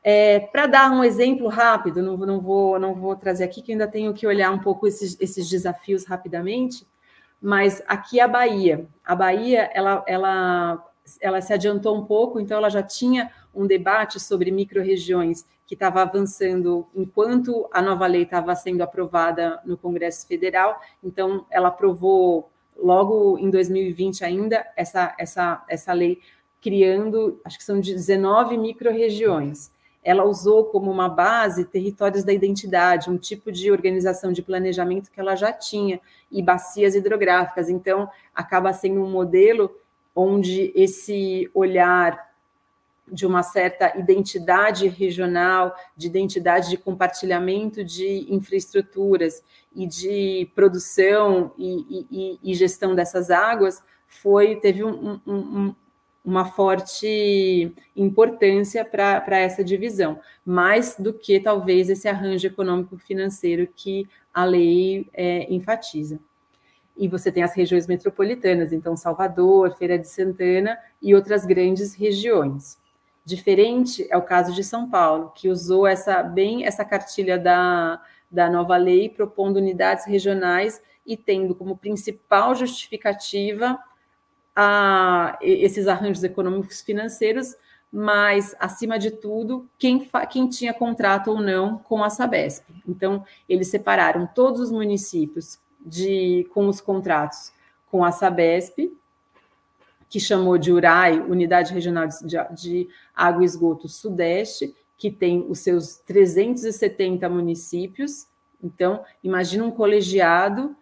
É, Para dar um exemplo rápido, não, não, vou, não vou trazer aqui, que ainda tenho que olhar um pouco esses, esses desafios rapidamente, mas aqui a Bahia. A Bahia, ela, ela, ela se adiantou um pouco, então ela já tinha um debate sobre micro-regiões que estava avançando enquanto a nova lei estava sendo aprovada no Congresso Federal, então ela aprovou logo em 2020 ainda essa, essa, essa lei criando, acho que são 19 micro-regiões ela usou como uma base territórios da identidade, um tipo de organização de planejamento que ela já tinha, e bacias hidrográficas. Então, acaba sendo um modelo onde esse olhar de uma certa identidade regional, de identidade de compartilhamento de infraestruturas e de produção e, e, e gestão dessas águas, foi teve um, um, uma forte importância para essa divisão, mais do que talvez esse arranjo econômico-financeiro que a lei é, enfatiza. E você tem as regiões metropolitanas, então Salvador, Feira de Santana e outras grandes regiões. Diferente é o caso de São Paulo, que usou essa bem essa cartilha da, da nova lei, propondo unidades regionais e tendo como principal justificativa a esses arranjos econômicos financeiros, mas, acima de tudo, quem, quem tinha contrato ou não com a Sabesp. Então, eles separaram todos os municípios de, com os contratos com a Sabesp, que chamou de URAI, Unidade Regional de, de Água e Esgoto Sudeste, que tem os seus 370 municípios. Então, imagina um colegiado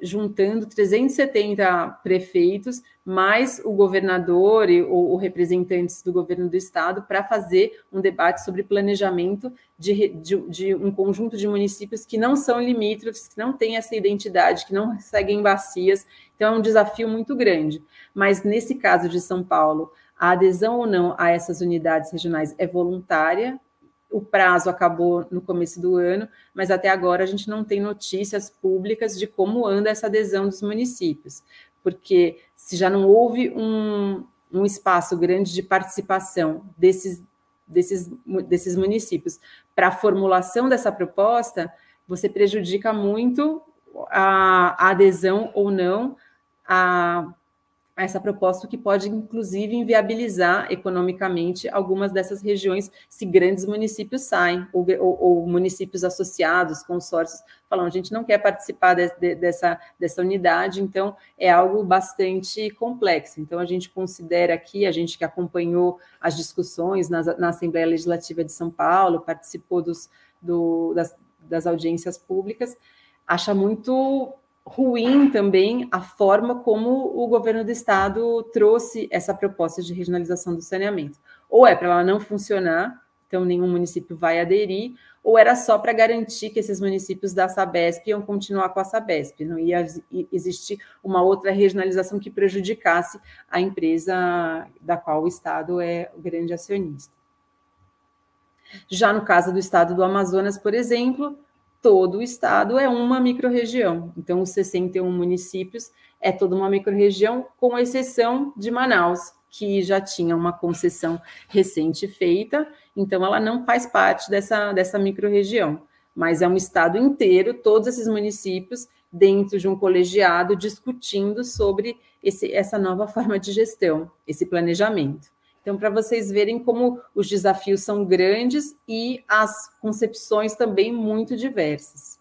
juntando 370 prefeitos, mais o governador e ou, representantes do governo do estado para fazer um debate sobre planejamento de, de, de, um conjunto de municípios que não são limítrofes, que não têm essa identidade, que não seguem bacias. Então é um desafio muito grande. Mas nesse caso de São Paulo, a adesão ou não a essas unidades regionais é voluntária, o prazo acabou no começo do ano, mas até agora a gente não tem notícias públicas de como anda essa adesão dos municípios, porque se já não houve um, um espaço grande de participação desses, desses, desses municípios para a formulação dessa proposta, você prejudica muito a, a adesão ou não a essa proposta que pode, inclusive, inviabilizar economicamente algumas dessas regiões se grandes municípios saem, ou, ou, ou municípios associados, consórcios, falam, a gente não quer participar de, de, dessa, dessa unidade, então é algo bastante complexo. Então, a gente considera aqui, a gente que acompanhou as discussões na, na Assembleia Legislativa de São Paulo, participou dos, do, das, das audiências públicas, acha muito ruim também a forma como o governo do estado trouxe essa proposta de regionalização do saneamento. Ou é para ela não funcionar, então nenhum município vai aderir, ou era só para garantir que esses municípios da Sabesp iam continuar com a Sabesp, não ia existir uma outra regionalização que prejudicasse a empresa da qual o Estado é o grande acionista. Já no caso do Estado do Amazonas, por exemplo, todo o estado é uma microrregião. Então, os 61 municípios é toda uma microrregião, com exceção de Manaus, que já tinha uma concessão recente feita, então ela não faz parte dessa, dessa microrregião, mas é um estado inteiro, todos esses municípios, dentro de um colegiado, discutindo sobre esse, essa nova forma de gestão, esse planejamento. Então, para vocês verem como os desafios são grandes e as concepções também muito diversas.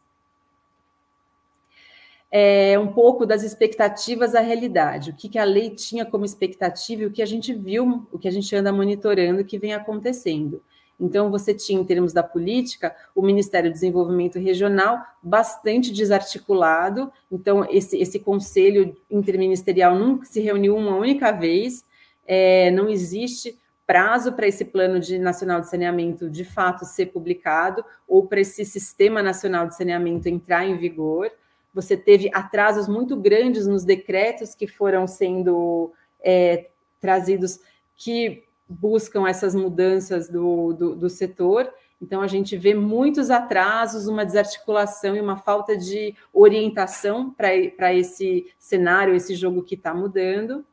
É, um pouco das expectativas à realidade, o que, que a lei tinha como expectativa e o que a gente viu, o que a gente anda monitorando que vem acontecendo. Então, você tinha, em termos da política, o Ministério do Desenvolvimento Regional bastante desarticulado. Então, esse, esse conselho interministerial nunca se reuniu uma única vez é, não existe prazo para esse plano de nacional de saneamento de fato ser publicado ou para esse sistema nacional de saneamento entrar em vigor. Você teve atrasos muito grandes nos decretos que foram sendo é, trazidos que buscam essas mudanças do, do, do setor. Então, a gente vê muitos atrasos, uma desarticulação e uma falta de orientação para esse cenário, esse jogo que está mudando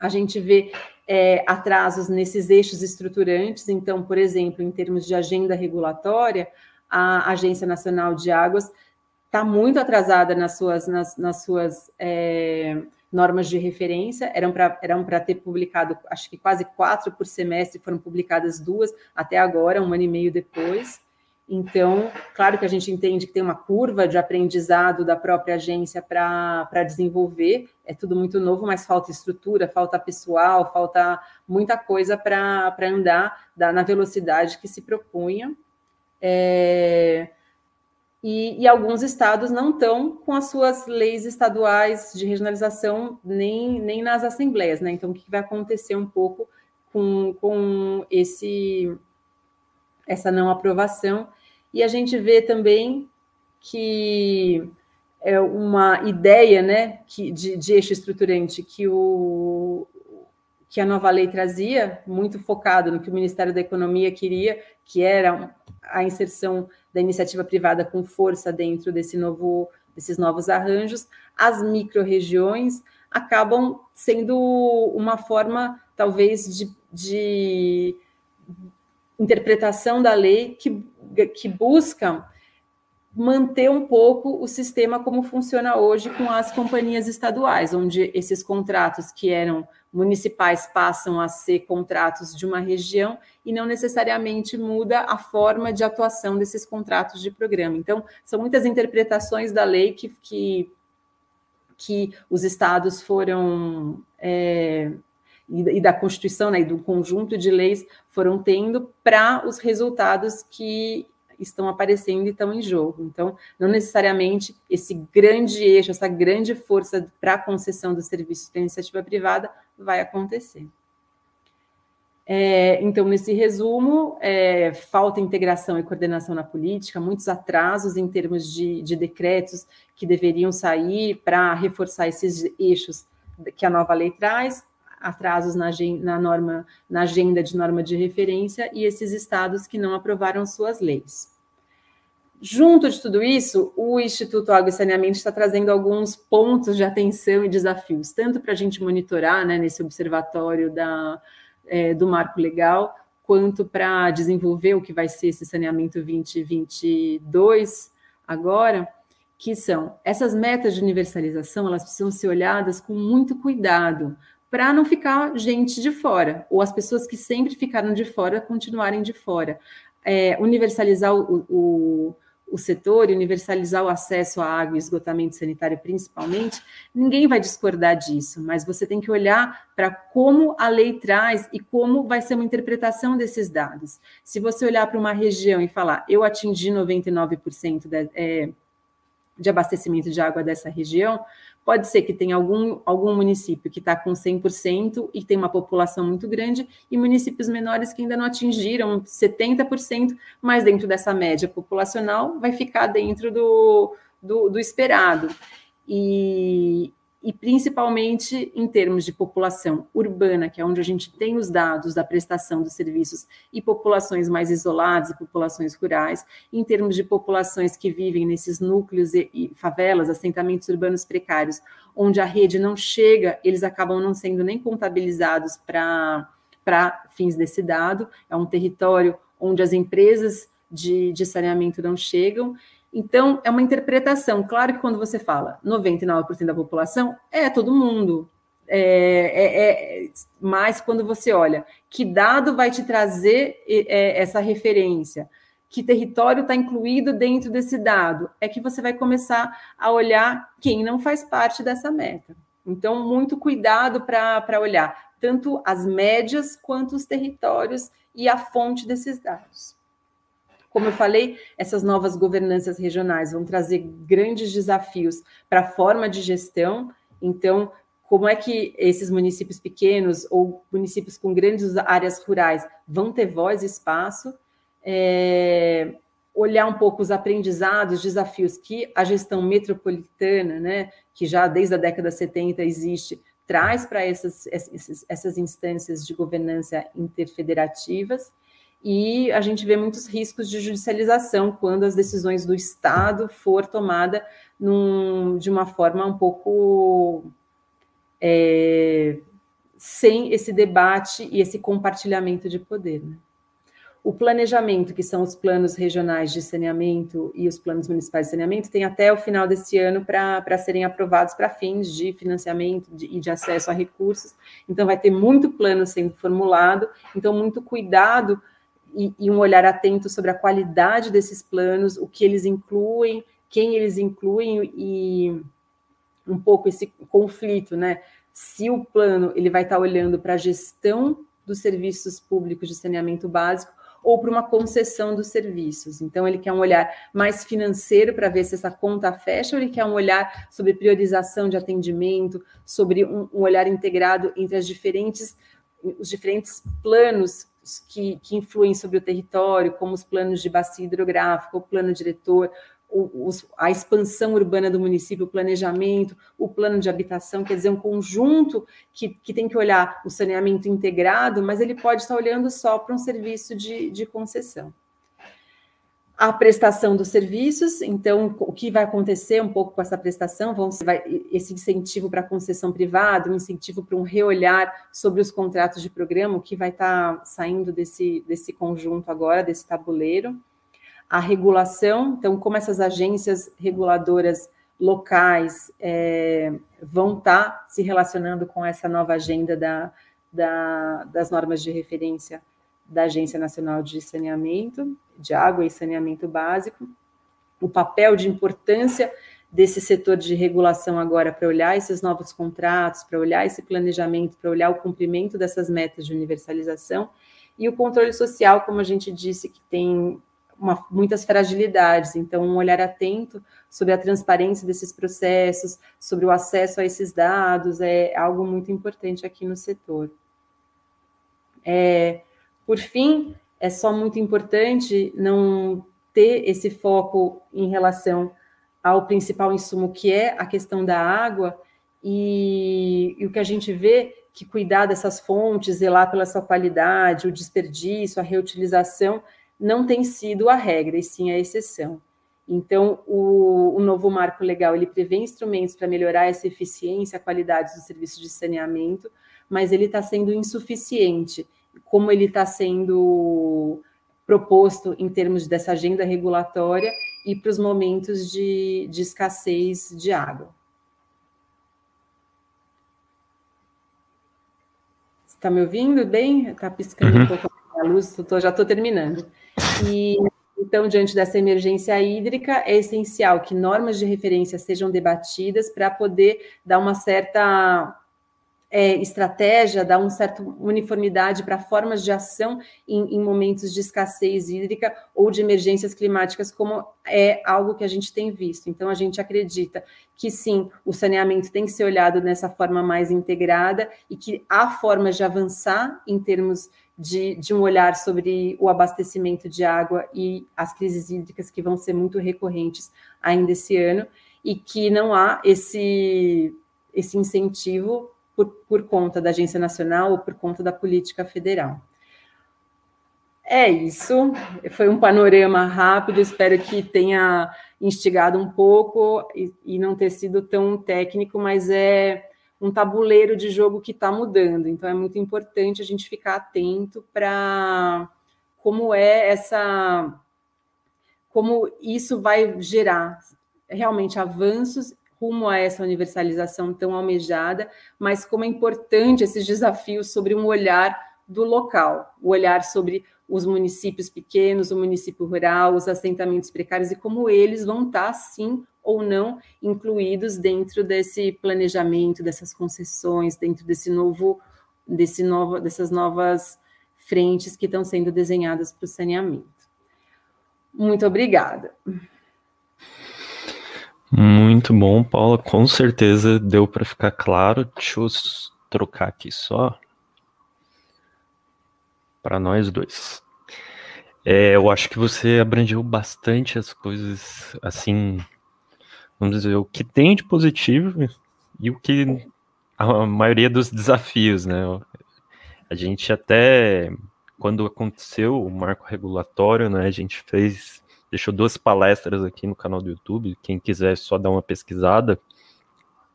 a gente vê é, atrasos nesses eixos estruturantes. Então, por exemplo, em termos de agenda regulatória, a Agência Nacional de Águas está muito atrasada nas suas, nas, nas suas é, normas de referência. Eram para eram ter publicado, acho que quase quatro por semestre, foram publicadas duas até agora, um ano e meio depois. Então, claro que a gente entende que tem uma curva de aprendizado da própria agência para desenvolver, é tudo muito novo, mas falta estrutura, falta pessoal, falta muita coisa para andar da, na velocidade que se propunha. É, e, e, alguns estados não estão com as suas leis estaduais de regionalização nem, nem nas assembleias, né? Então, o que vai acontecer um pouco com, com esse essa não aprovação? E a gente vê também que é uma ideia né, que, de, de eixo estruturante que, o, que a nova lei trazia, muito focado no que o Ministério da Economia queria, que era a inserção da iniciativa privada com força dentro desse novo, desses novos arranjos, as micro-regiões acabam sendo uma forma, talvez, de, de interpretação da lei que que buscam manter um pouco o sistema como funciona hoje com as companhias estaduais, onde esses contratos que eram municipais passam a ser contratos de uma região e não necessariamente muda a forma de atuação desses contratos de programa. Então, são muitas interpretações da lei que, que, que os estados foram é, e da Constituição, né, e do conjunto de leis foram tendo para os resultados que estão aparecendo e estão em jogo. Então, não necessariamente esse grande eixo, essa grande força para a concessão dos serviços para iniciativa privada vai acontecer. É, então, nesse resumo, é, falta integração e coordenação na política, muitos atrasos em termos de, de decretos que deveriam sair para reforçar esses eixos que a nova lei traz, atrasos na, na, norma, na agenda de norma de referência e esses estados que não aprovaram suas leis. Junto de tudo isso, o Instituto Água e Saneamento está trazendo alguns pontos de atenção e desafios, tanto para a gente monitorar né, nesse observatório da, é, do marco legal, quanto para desenvolver o que vai ser esse saneamento 2022 agora, que são essas metas de universalização, elas precisam ser olhadas com muito cuidado, para não ficar gente de fora, ou as pessoas que sempre ficaram de fora continuarem de fora. É, universalizar o, o o setor universalizar o acesso à água e esgotamento sanitário, principalmente, ninguém vai discordar disso, mas você tem que olhar para como a lei traz e como vai ser uma interpretação desses dados. Se você olhar para uma região e falar, eu atingi 99% de, é, de abastecimento de água dessa região, Pode ser que tenha algum, algum município que está com 100% e tem uma população muito grande, e municípios menores que ainda não atingiram 70%, mas dentro dessa média populacional vai ficar dentro do, do, do esperado. E, e principalmente em termos de população urbana, que é onde a gente tem os dados da prestação dos serviços, e populações mais isoladas, e populações rurais, em termos de populações que vivem nesses núcleos e, e favelas, assentamentos urbanos precários, onde a rede não chega, eles acabam não sendo nem contabilizados para fins desse dado, é um território onde as empresas de, de saneamento não chegam, então, é uma interpretação. Claro que quando você fala 99% da população, é todo mundo. É, é, é, mas quando você olha que dado vai te trazer é, essa referência, que território está incluído dentro desse dado, é que você vai começar a olhar quem não faz parte dessa meta. Então, muito cuidado para olhar tanto as médias quanto os territórios e a fonte desses dados. Como eu falei, essas novas governanças regionais vão trazer grandes desafios para a forma de gestão. Então, como é que esses municípios pequenos ou municípios com grandes áreas rurais vão ter voz e espaço? É, olhar um pouco os aprendizados, desafios que a gestão metropolitana, né, que já desde a década 70 existe, traz para essas, essas, essas instâncias de governança interfederativas e a gente vê muitos riscos de judicialização quando as decisões do Estado for tomada num, de uma forma um pouco é, sem esse debate e esse compartilhamento de poder. Né? O planejamento, que são os planos regionais de saneamento e os planos municipais de saneamento, tem até o final desse ano para serem aprovados para fins de financiamento de, e de acesso a recursos. Então, vai ter muito plano sendo formulado, então, muito cuidado e, e, um olhar atento sobre a qualidade desses planos, o que eles incluem, quem eles incluem e um pouco esse conflito, né? Se o plano ele vai estar olhando para a gestão dos serviços públicos de saneamento básico ou para uma concessão dos serviços. Então, ele quer um olhar mais financeiro para ver se essa conta fecha, ou ele quer um olhar sobre priorização de atendimento, sobre um, um olhar integrado entre as diferentes, os diferentes planos que, que influem sobre o território, como os planos de bacia hidrográfica, o plano diretor, o, os, a expansão urbana do município, o planejamento, o plano de habitação, quer dizer, um conjunto que, que tem que olhar o saneamento integrado, mas ele pode estar olhando só para um serviço de, de concessão a prestação dos serviços. Então, o que vai acontecer um pouco com essa prestação? Vão vai, esse incentivo para concessão privada, um incentivo para um reolhar sobre os contratos de programa, o que vai estar tá saindo desse, desse conjunto agora, desse tabuleiro. A regulação, então, como essas agências reguladoras locais é, vão estar tá se relacionando com essa nova agenda da, da, das normas de referência da Agência Nacional de Saneamento, de Água e Saneamento Básico, o papel de importância desse setor de regulação agora para olhar esses novos contratos, para olhar esse planejamento, para olhar o cumprimento dessas metas de universalização, e o controle social, como a gente disse, que tem uma, muitas fragilidades. Então, um olhar atento sobre a transparência desses processos, sobre o acesso a esses dados, é algo muito importante aqui no setor. É, por fim, é só muito importante não ter esse foco em relação ao principal insumo, que é a questão da água, e, e o que a gente vê que cuidar dessas fontes, zelar pela sua qualidade, o desperdício, a reutilização, não tem sido a regra, e sim a exceção. Então, o, o novo marco legal, ele prevê instrumentos para melhorar essa eficiência, a qualidade do serviço de saneamento, mas ele está sendo insuficiente, como ele está sendo proposto em termos dessa agenda regulatória e para os momentos de, de escassez de água. Está me ouvindo bem? Está piscando uhum. um pouco a luz, tô, já estou terminando. E então, diante dessa emergência hídrica, é essencial que normas de referência sejam debatidas para poder dar uma certa é, estratégia, dar uma certa uniformidade para formas de ação em, em, momentos de escassez hídrica ou de emergências climáticas, como é algo que a gente tem visto. Então, a gente acredita que sim, o saneamento tem que ser olhado nessa forma mais integrada e que há formas de avançar em termos de, de um olhar sobre o abastecimento de água e as crises hídricas que vão ser muito recorrentes ainda esse ano, e que não há esse, esse incentivo por, por conta da Agência Nacional ou por conta da política federal. É isso, foi um panorama rápido, espero que tenha instigado um pouco e, e não ter sido tão técnico, mas é um tabuleiro de jogo que está mudando, então é muito importante a gente ficar atento para como é essa. como isso vai gerar realmente avanços rumo a essa universalização tão almejada, mas como é importante esses desafios sobre um olhar do local, o olhar sobre os municípios pequenos, o município rural, os assentamentos precários e como eles vão estar, sim ou não, incluídos dentro desse planejamento, dessas concessões, dentro desse novo, desse novo, dessas novas frentes que estão sendo desenhadas para o saneamento. Muito obrigada. Muito bom, Paula. Com certeza deu para ficar claro. Deixa eu trocar aqui só para nós dois. É, eu acho que você abrangeu bastante as coisas, assim, vamos dizer, o que tem de positivo e o que a maioria dos desafios, né? A gente até, quando aconteceu o marco regulatório, né, a gente fez deixou duas palestras aqui no canal do YouTube, quem quiser só dar uma pesquisada,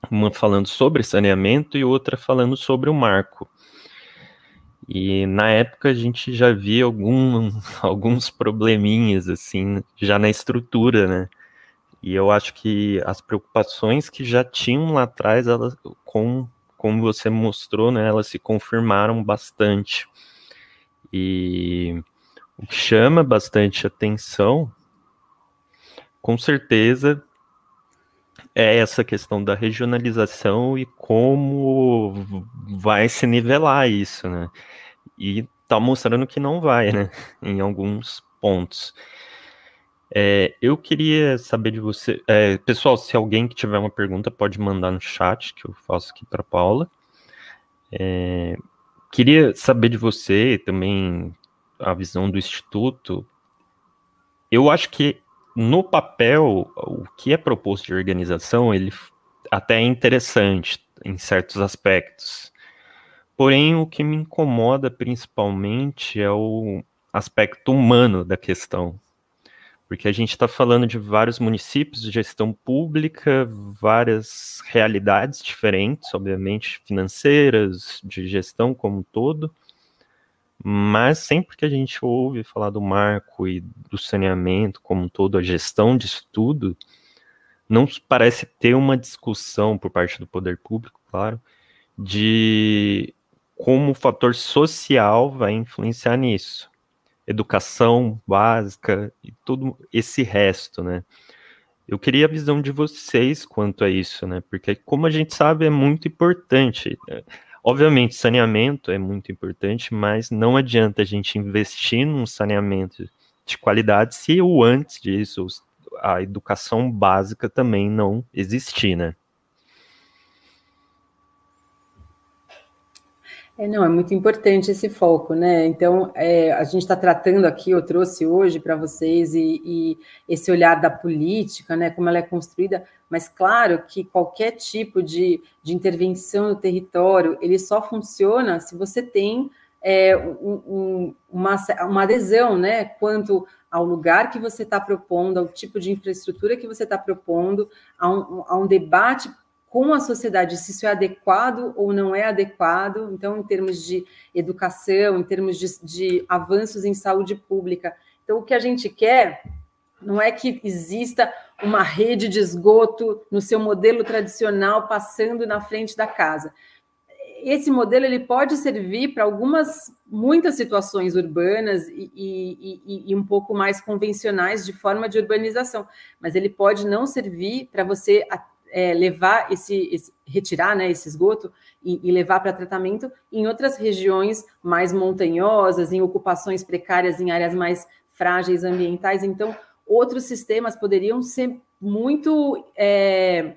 uma falando sobre saneamento e outra falando sobre o marco. E na época a gente já via algum, alguns probleminhas assim, já na estrutura, né? E eu acho que as preocupações que já tinham lá atrás, elas, com, como você mostrou, né, elas se confirmaram bastante. E o que chama bastante atenção com certeza é essa questão da regionalização e como vai se nivelar isso, né? E tá mostrando que não vai, né? Em alguns pontos. É, eu queria saber de você, é, pessoal, se alguém que tiver uma pergunta pode mandar no chat que eu faço aqui para Paula. É, queria saber de você também a visão do instituto. Eu acho que no papel, o que é proposto de organização, ele até é interessante em certos aspectos. Porém, o que me incomoda principalmente é o aspecto humano da questão. Porque a gente está falando de vários municípios de gestão pública, várias realidades diferentes, obviamente, financeiras, de gestão como um todo. Mas sempre que a gente ouve falar do marco e do saneamento como um todo, a gestão disso tudo, não parece ter uma discussão por parte do poder público, claro, de como o fator social vai influenciar nisso. Educação básica e todo esse resto, né? Eu queria a visão de vocês quanto a isso, né? Porque, como a gente sabe, é muito importante. Obviamente, saneamento é muito importante, mas não adianta a gente investir num saneamento de qualidade se o antes disso, a educação básica também não existir, né? É, não, é muito importante esse foco, né? Então, é, a gente está tratando aqui, eu trouxe hoje para vocês, e, e, esse olhar da política, né? Como ela é construída, mas claro que qualquer tipo de, de intervenção no território, ele só funciona se você tem é, um, um, uma, uma adesão, né? Quanto ao lugar que você está propondo, ao tipo de infraestrutura que você está propondo, a um, a um debate com a sociedade se isso é adequado ou não é adequado. Então, em termos de educação, em termos de, de avanços em saúde pública. Então, o que a gente quer não é que exista uma rede de esgoto no seu modelo tradicional passando na frente da casa. Esse modelo ele pode servir para algumas, muitas situações urbanas e, e, e, e, um pouco mais convencionais de forma de urbanização, mas ele pode não servir para você é, levar esse, esse, retirar né, esse esgoto e, e levar para tratamento em outras regiões mais montanhosas, em ocupações precárias, em áreas mais frágeis ambientais. Então, outros sistemas poderiam ser muito é,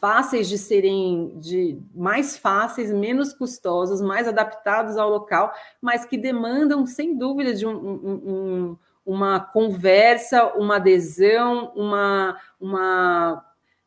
fáceis de serem de mais fáceis, menos custosos, mais adaptados ao local, mas que demandam, sem dúvida, de um, um, um, uma conversa, uma adesão, uma, uma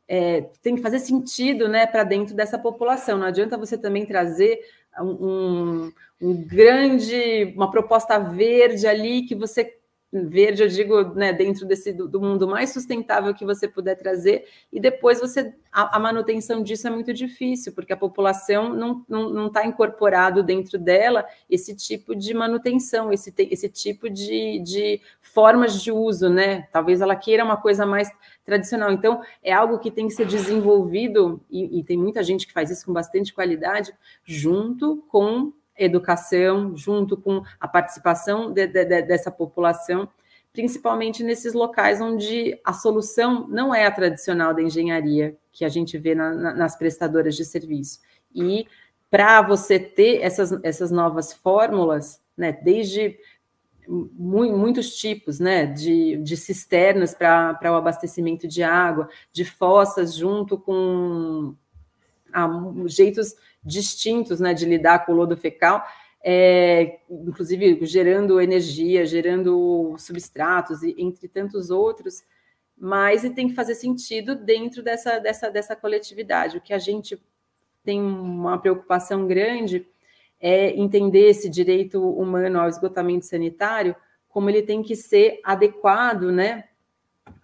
é, tem que fazer sentido né, para dentro dessa população. Não adianta você também trazer um, um, grande, uma proposta verde ali que você verde, eu digo, né, dentro desse do, do, mundo mais sustentável que você puder trazer, e depois você a, a manutenção disso é muito difícil, porque a população não está não, não tá incorporado dentro dela esse tipo de manutenção, esse, esse tipo de, de formas de uso, né? Talvez ela queira uma coisa mais tradicional. Então, é algo que tem que ser desenvolvido, e, e tem muita gente que faz isso com bastante qualidade, junto com educação, junto com a participação de, de, de, dessa população, principalmente nesses locais onde a solução não é a tradicional da engenharia que a gente vê na, na, nas prestadoras de serviço. E para você ter essas, essas novas fórmulas, né, desde muitos tipos né, de, de cisternas para o abastecimento de água, de fossas junto com ah, jeitos distintos né, de lidar com o lodo fecal, é, inclusive gerando energia, gerando substratos, e, entre tantos outros, mas tem que fazer sentido dentro dessa, dessa, dessa coletividade. O que a gente tem uma preocupação grande é entender esse direito humano ao esgotamento sanitário, como ele tem que ser adequado né,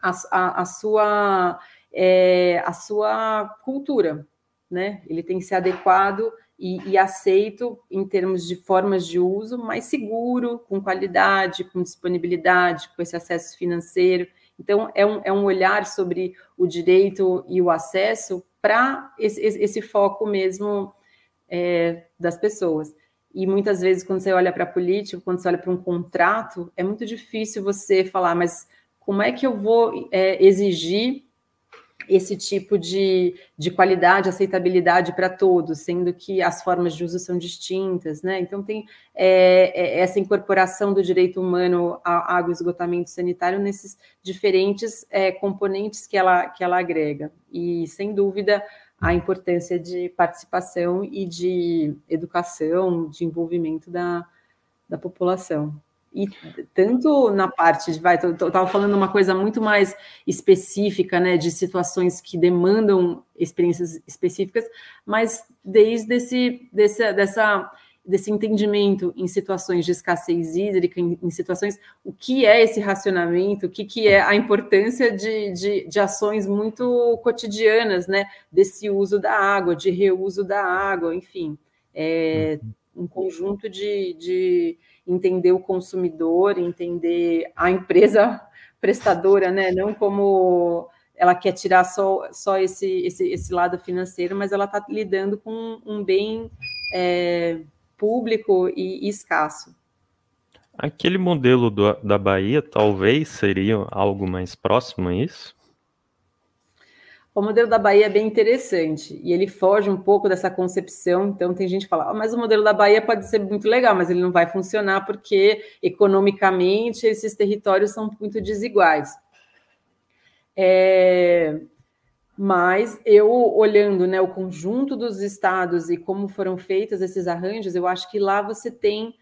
à, à, à sua, é, à sua cultura né? Ele tem que ser adequado e, e, aceito em termos de formas de uso, mais seguro, com qualidade, com disponibilidade, com esse acesso financeiro. Então, é um, é um olhar sobre o direito e o acesso para esse, esse, foco mesmo é, das pessoas. E muitas vezes, quando você olha para a política, quando você olha para um contrato, é muito difícil você falar, mas como é que eu vou é, exigir esse tipo de, de qualidade, aceitabilidade para todos, sendo que as formas de uso são distintas, né? Então tem é, é, essa incorporação do direito humano à água e esgotamento sanitário nesses diferentes é, componentes que ela, que ela agrega. E sem dúvida a importância de participação e de educação, de envolvimento da, da população. E tanto na parte de, vai, eu estava falando uma coisa muito mais específica, né, de situações que demandam experiências específicas, mas desde esse, desse, dessa, desse entendimento em situações de escassez hídrica, em, em, situações, o que é esse racionamento, o que, que é a importância de, de, de ações muito cotidianas, né, desse uso da água, de reuso da água, enfim, é um conjunto de, de entender o consumidor, entender a empresa prestadora, né? Não como ela quer tirar só, só esse, esse, esse lado financeiro, mas ela está lidando com um bem é, público e, e, escasso. Aquele modelo do, da Bahia talvez seria algo mais próximo a isso? O modelo da Bahia é bem interessante e ele foge um pouco dessa concepção. Então, tem gente que fala, ah, mas o modelo da Bahia pode ser muito legal, mas ele não vai funcionar porque economicamente esses territórios são muito desiguais. É, mas eu olhando né, o conjunto dos estados e como foram feitos esses arranjos, eu acho que lá você tem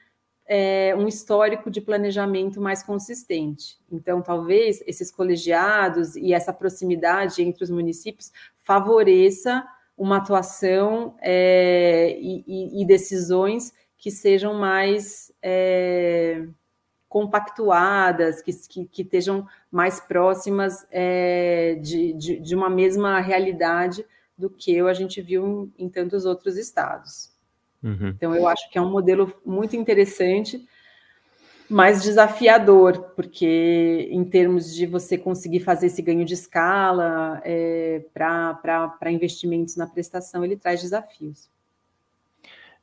é, um histórico de planejamento mais consistente. Então, talvez esses colegiados e essa proximidade entre os municípios favoreça uma atuação é, e, e, decisões que sejam mais é, compactuadas, que, que, que, estejam mais próximas é, de, de, de, uma mesma realidade do que a gente viu em, em tantos outros estados. Uhum. Então, eu acho que é um modelo muito interessante, mas desafiador, porque em termos de você conseguir fazer esse ganho de escala é, para investimentos na prestação, ele traz desafios.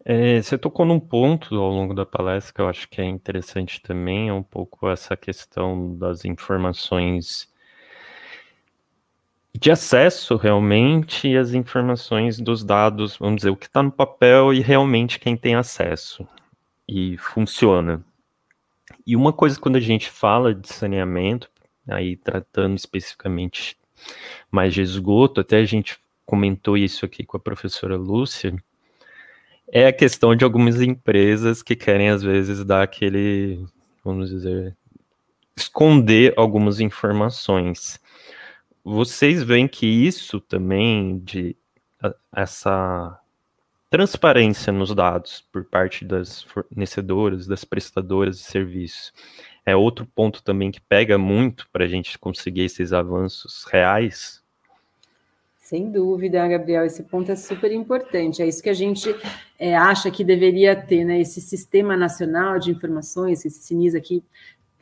É, você tocou num ponto ao longo da palestra que eu acho que é interessante também, é um pouco essa questão das informações de acesso realmente e as informações dos dados, vamos dizer, o que está no papel e realmente quem tem acesso e funciona. E uma coisa quando a gente fala de saneamento, aí tratando especificamente mais de esgoto, até a gente comentou isso aqui com a professora Lúcia, é a questão de algumas empresas que querem às vezes dar aquele, vamos dizer, esconder algumas informações vocês veem que isso também de essa transparência nos dados por parte das fornecedoras, das prestadoras de serviços, é outro ponto também que pega muito para a gente conseguir esses avanços reais? Sem dúvida, Gabriel, esse ponto é super importante. É isso que a gente é, acha que deveria ter, né? Esse sistema nacional de informações, esse CINIS aqui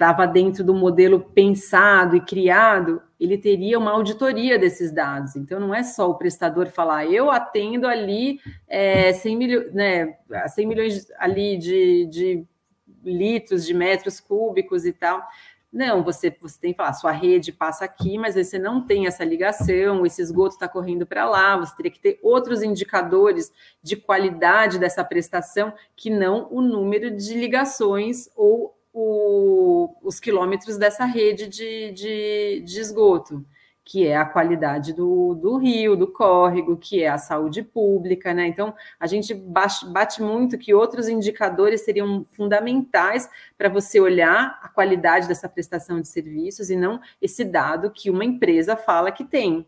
estava dentro do modelo pensado e criado, ele teria uma auditoria desses dados. Então, não é só o prestador falar, eu atendo ali é, 100, milho, né, 100 milhões ali de, de litros, de metros cúbicos e tal. Não, você, você tem que falar, sua rede passa aqui, mas você não tem essa ligação, esse esgoto está correndo para lá, você teria que ter outros indicadores de qualidade dessa prestação que não o número de ligações ou o, os quilômetros dessa rede de, de, de, esgoto, que é a qualidade do, do rio, do córrego, que é a saúde pública, né? Então, a gente bate, muito que outros indicadores seriam fundamentais para você olhar a qualidade dessa prestação de serviços e não esse dado que uma empresa fala que tem,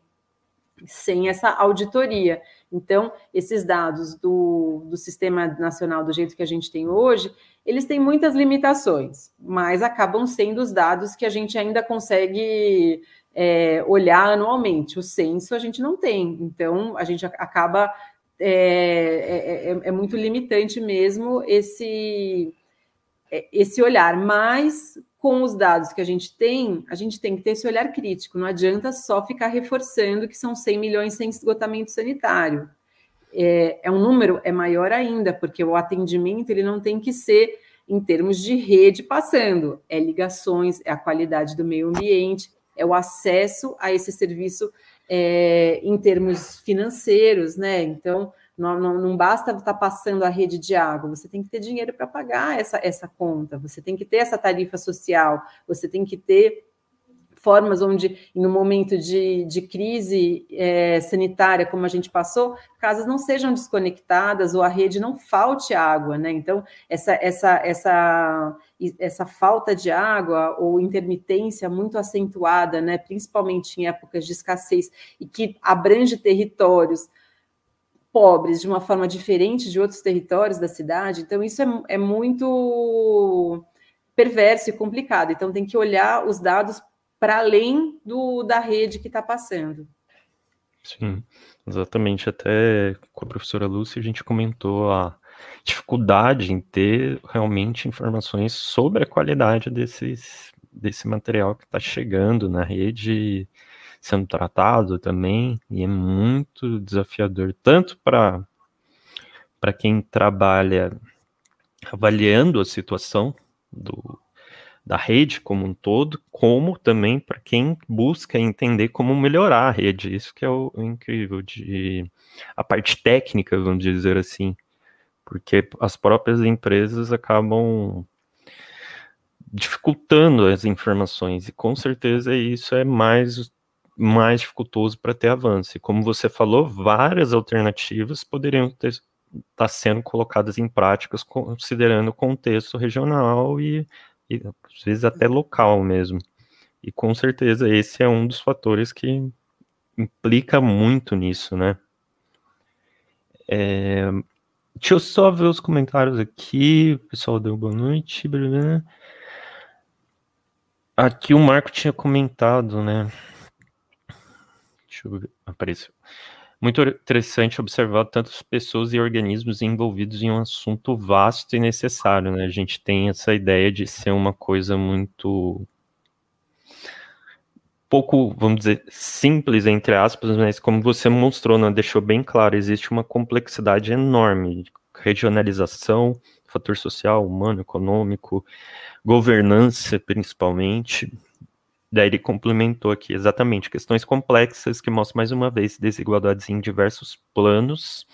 sem essa auditoria. Então, esses dados do, do Sistema Nacional do jeito que a gente tem hoje, eles têm muitas limitações, mas acabam sendo os dados que a gente ainda consegue é, olhar anualmente. O censo a gente não tem, então a gente acaba. É, é, é, é muito limitante mesmo esse, é, esse olhar, mas com os dados que a gente tem, a gente tem que ter esse olhar crítico. Não adianta só ficar reforçando que são 100 milhões sem esgotamento sanitário é, é um número é maior ainda, porque o atendimento ele não tem que ser em termos de rede passando, é ligações, é a qualidade do meio ambiente, é o acesso a esse serviço é, em termos financeiros, né? Então, não, não, não, basta estar passando a rede de água, você tem que ter dinheiro para pagar essa, essa conta, você tem que ter essa tarifa social, você tem que ter formas onde, no momento de, de crise é, sanitária, como a gente passou, casas não sejam desconectadas ou a rede não falte água, né? Então, essa, essa, essa, essa falta de água ou intermitência muito acentuada, né? Principalmente em épocas de escassez e que abrange territórios pobres de uma forma diferente de outros territórios da cidade. Então, isso é, é muito perverso e complicado. Então, tem que olhar os dados para além do, da rede que está passando. Sim, exatamente. Até com a professora Lúcia a gente comentou a dificuldade em ter realmente informações sobre a qualidade desses, desse material que está chegando na rede, sendo tratado também, e é muito desafiador, tanto para quem trabalha avaliando a situação do, da rede como um todo, como também para quem busca entender como melhorar a rede. Isso que é o, incrível de a parte técnica, vamos dizer assim, porque as próprias empresas acabam dificultando as informações e com certeza isso é mais mais dificultoso para ter avanço. E como você falou, várias alternativas poderiam ter estar tá sendo colocadas em práticas considerando o contexto regional e e às vezes até local mesmo. E com certeza esse é um dos fatores que implica muito nisso, né? É, deixa eu só ver os comentários aqui. O pessoal deu boa noite. Aqui o Marco tinha comentado, né? Deixa eu ver. Apareceu. Muito interessante observar tantas pessoas e organismos envolvidos em um assunto vasto e necessário, né? A gente tem essa ideia de ser uma coisa muito pouco, vamos dizer, simples entre aspas, mas como você mostrou, né, deixou bem claro, existe uma complexidade enorme, regionalização, fator social, humano, econômico, governança, principalmente, Daí ele complementou aqui exatamente questões complexas que mostram mais uma vez desigualdades em diversos planos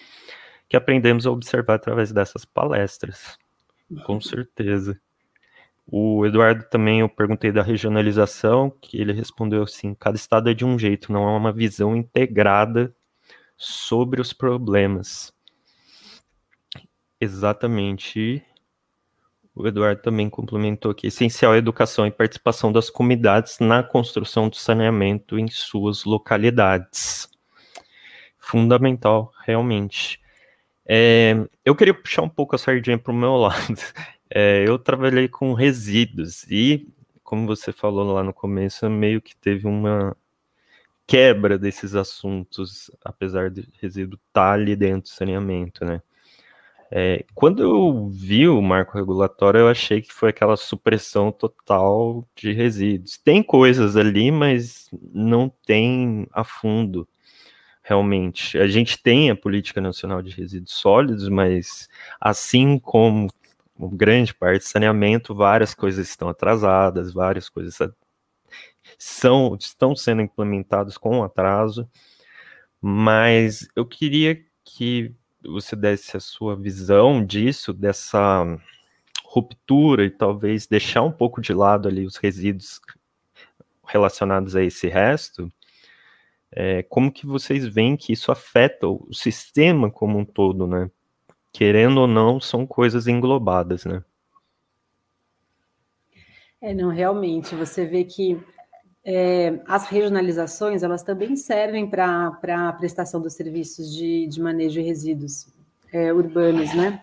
que aprendemos a observar através dessas palestras. Com certeza. O Eduardo também eu perguntei da regionalização, que ele respondeu assim: cada estado é de um jeito, não há uma visão integrada sobre os problemas. Exatamente. O Eduardo também complementou essencial é a educação e participação das comunidades na construção do saneamento em suas localidades. Fundamental, realmente. É, eu queria puxar um pouco a sardinha para o meu lado. É, eu trabalhei com resíduos e, como você falou lá no começo, meio que teve uma quebra desses assuntos, apesar de resíduo estar tá ali dentro do saneamento, né? É, quando eu vi o marco regulatório, eu achei que foi aquela supressão total de resíduos. Tem coisas ali, mas não tem a fundo, realmente. A gente tem a Política Nacional de Resíduos Sólidos, mas assim como grande parte do saneamento, várias coisas estão atrasadas, várias coisas são, estão sendo implementadas com atraso, mas eu queria que você desse a sua visão disso, dessa ruptura e talvez deixar um pouco de lado ali os resíduos relacionados a esse resto, é, como que vocês veem que isso afeta o sistema como um todo, né? Querendo ou não, são coisas englobadas, né? É, não, realmente, você vê que é, as regionalizações, elas também servem para a prestação dos serviços de, de manejo de resíduos é, urbanos, né?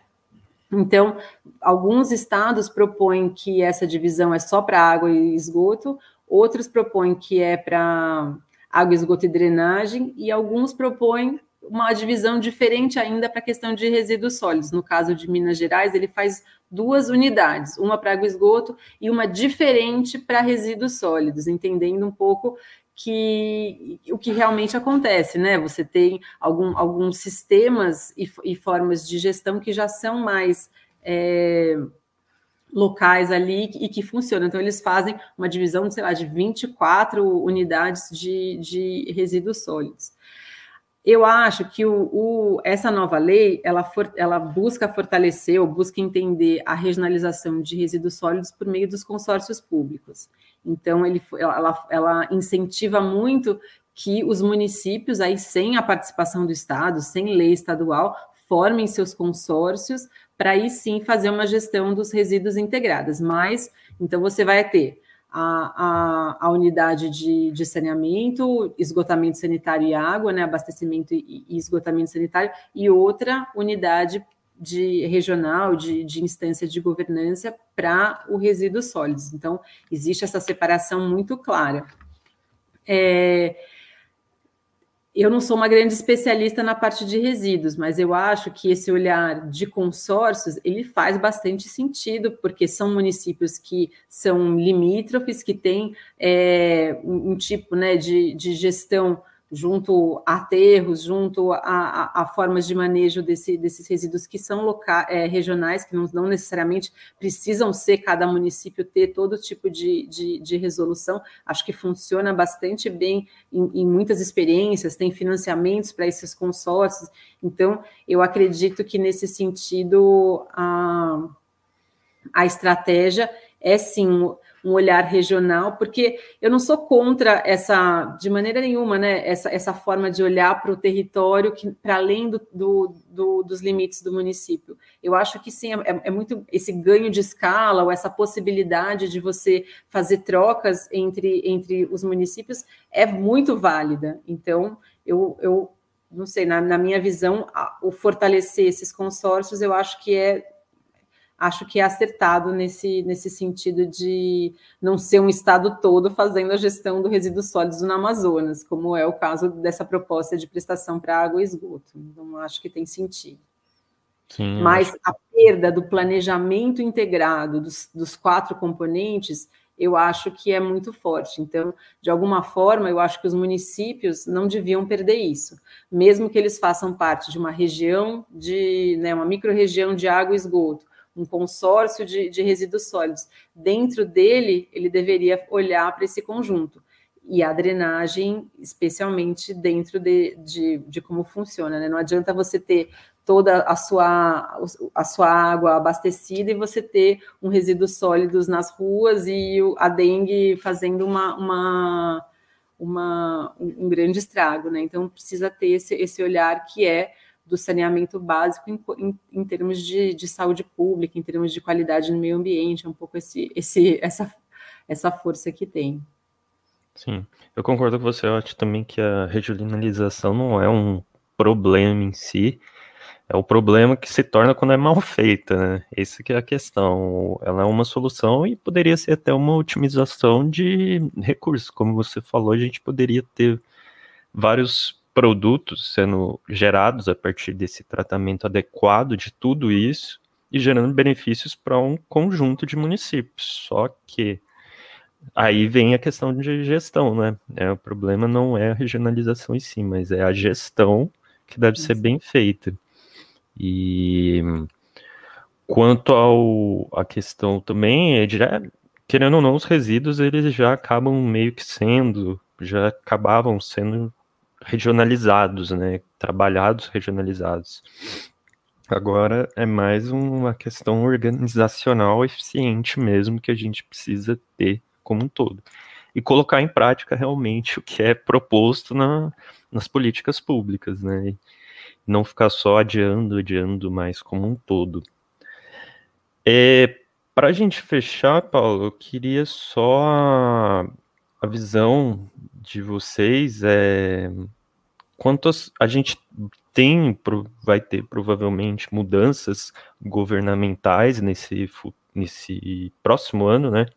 Então, alguns estados propõem que essa divisão é só para água e esgoto, outros propõem que é para água, esgoto e drenagem, e alguns propõem uma divisão diferente ainda para a questão de resíduos sólidos. No caso de Minas Gerais, ele faz duas unidades, uma para água esgoto e uma diferente para resíduos sólidos, entendendo um pouco que o que realmente acontece, né? Você tem algum, alguns sistemas e, e formas de gestão que já são mais é, locais ali e que funcionam. Então, eles fazem uma divisão, sei lá, de 24 unidades de, de resíduos sólidos. Eu acho que o, o, essa nova lei ela, for, ela busca fortalecer ou busca entender a regionalização de resíduos sólidos por meio dos consórcios públicos. Então, ele, ela, ela incentiva muito que os municípios, aí sem a participação do Estado, sem lei estadual, formem seus consórcios para aí sim fazer uma gestão dos resíduos integradas. Mas, então, você vai ter a, a, a unidade de, de, saneamento, esgotamento sanitário e água, né, abastecimento e, e esgotamento sanitário, e outra unidade de regional, de, de instância de governança para o resíduos sólidos. Então, existe essa separação muito clara. É, eu não sou uma grande especialista na parte de resíduos, mas eu acho que esse olhar de consórcios ele faz bastante sentido, porque são municípios que são limítrofes, que têm é, um, um, tipo né, de, de gestão junto a aterros, junto a, a, a, formas de manejo desse, desses resíduos que são loca, é, regionais, que não, não, necessariamente precisam ser cada município ter todo tipo de, de, de resolução. Acho que funciona bastante bem em, em muitas experiências, tem financiamentos para esses consórcios. Então, eu acredito que nesse sentido a, a estratégia é sim um olhar regional, porque eu não sou contra essa, de maneira nenhuma, né, essa, essa forma de olhar para o território para além do, do, do, dos limites do município. Eu acho que sim, é, é, muito esse ganho de escala ou essa possibilidade de você fazer trocas entre, entre os municípios é muito válida. Então, eu, eu não sei, na, na minha visão, o fortalecer esses consórcios, eu acho que é acho que é acertado nesse, nesse sentido de não ser um estado todo fazendo a gestão do resíduo sólido no Amazonas, como é o caso dessa proposta de prestação para água e esgoto. Então, acho que tem sentido. Sim, Mas acho... a perda do planejamento integrado dos, dos quatro componentes, eu acho que é muito forte. Então, de alguma forma, eu acho que os municípios não deviam perder isso, mesmo que eles façam parte de uma região de, né, uma micro-região de água e esgoto, um consórcio de, de resíduos sólidos. Dentro dele, ele deveria olhar para esse conjunto e a drenagem, especialmente dentro de, de, de, como funciona. Né? Não adianta você ter toda a sua, a sua água abastecida e você ter um resíduos sólidos nas ruas e a dengue fazendo uma, uma, uma um grande estrago. Né? Então, precisa ter esse, esse olhar que é do saneamento básico em, em, em termos de, de, saúde pública, em termos de qualidade no meio ambiente, é um pouco esse, esse, essa, essa força que tem. Sim, eu concordo com você, eu acho também que a regionalização não é um problema em si, é o problema que se torna quando é mal feita, né? Essa que é a questão. Ela é uma solução e poderia ser até uma otimização de recursos. Como você falou, a gente poderia ter vários produtos sendo gerados a partir desse tratamento adequado de tudo isso e gerando benefícios para um conjunto de municípios. Só que aí vem a questão de gestão, né? É, o problema não é a regionalização em si, mas é a gestão que deve ser bem feita. E quanto ao a questão também é já querendo ou não os resíduos eles já acabam meio que sendo já acabavam sendo regionalizados, né? Trabalhados regionalizados. Agora é mais uma questão organizacional eficiente mesmo que a gente precisa ter como um todo. E colocar em prática realmente o que é proposto na, nas políticas públicas, né? E não ficar só adiando, adiando mais como um todo. É, Para a gente fechar, Paulo, eu queria só a, a visão de vocês é quantas a gente tem, vai ter provavelmente mudanças governamentais nesse, nesse próximo ano, né?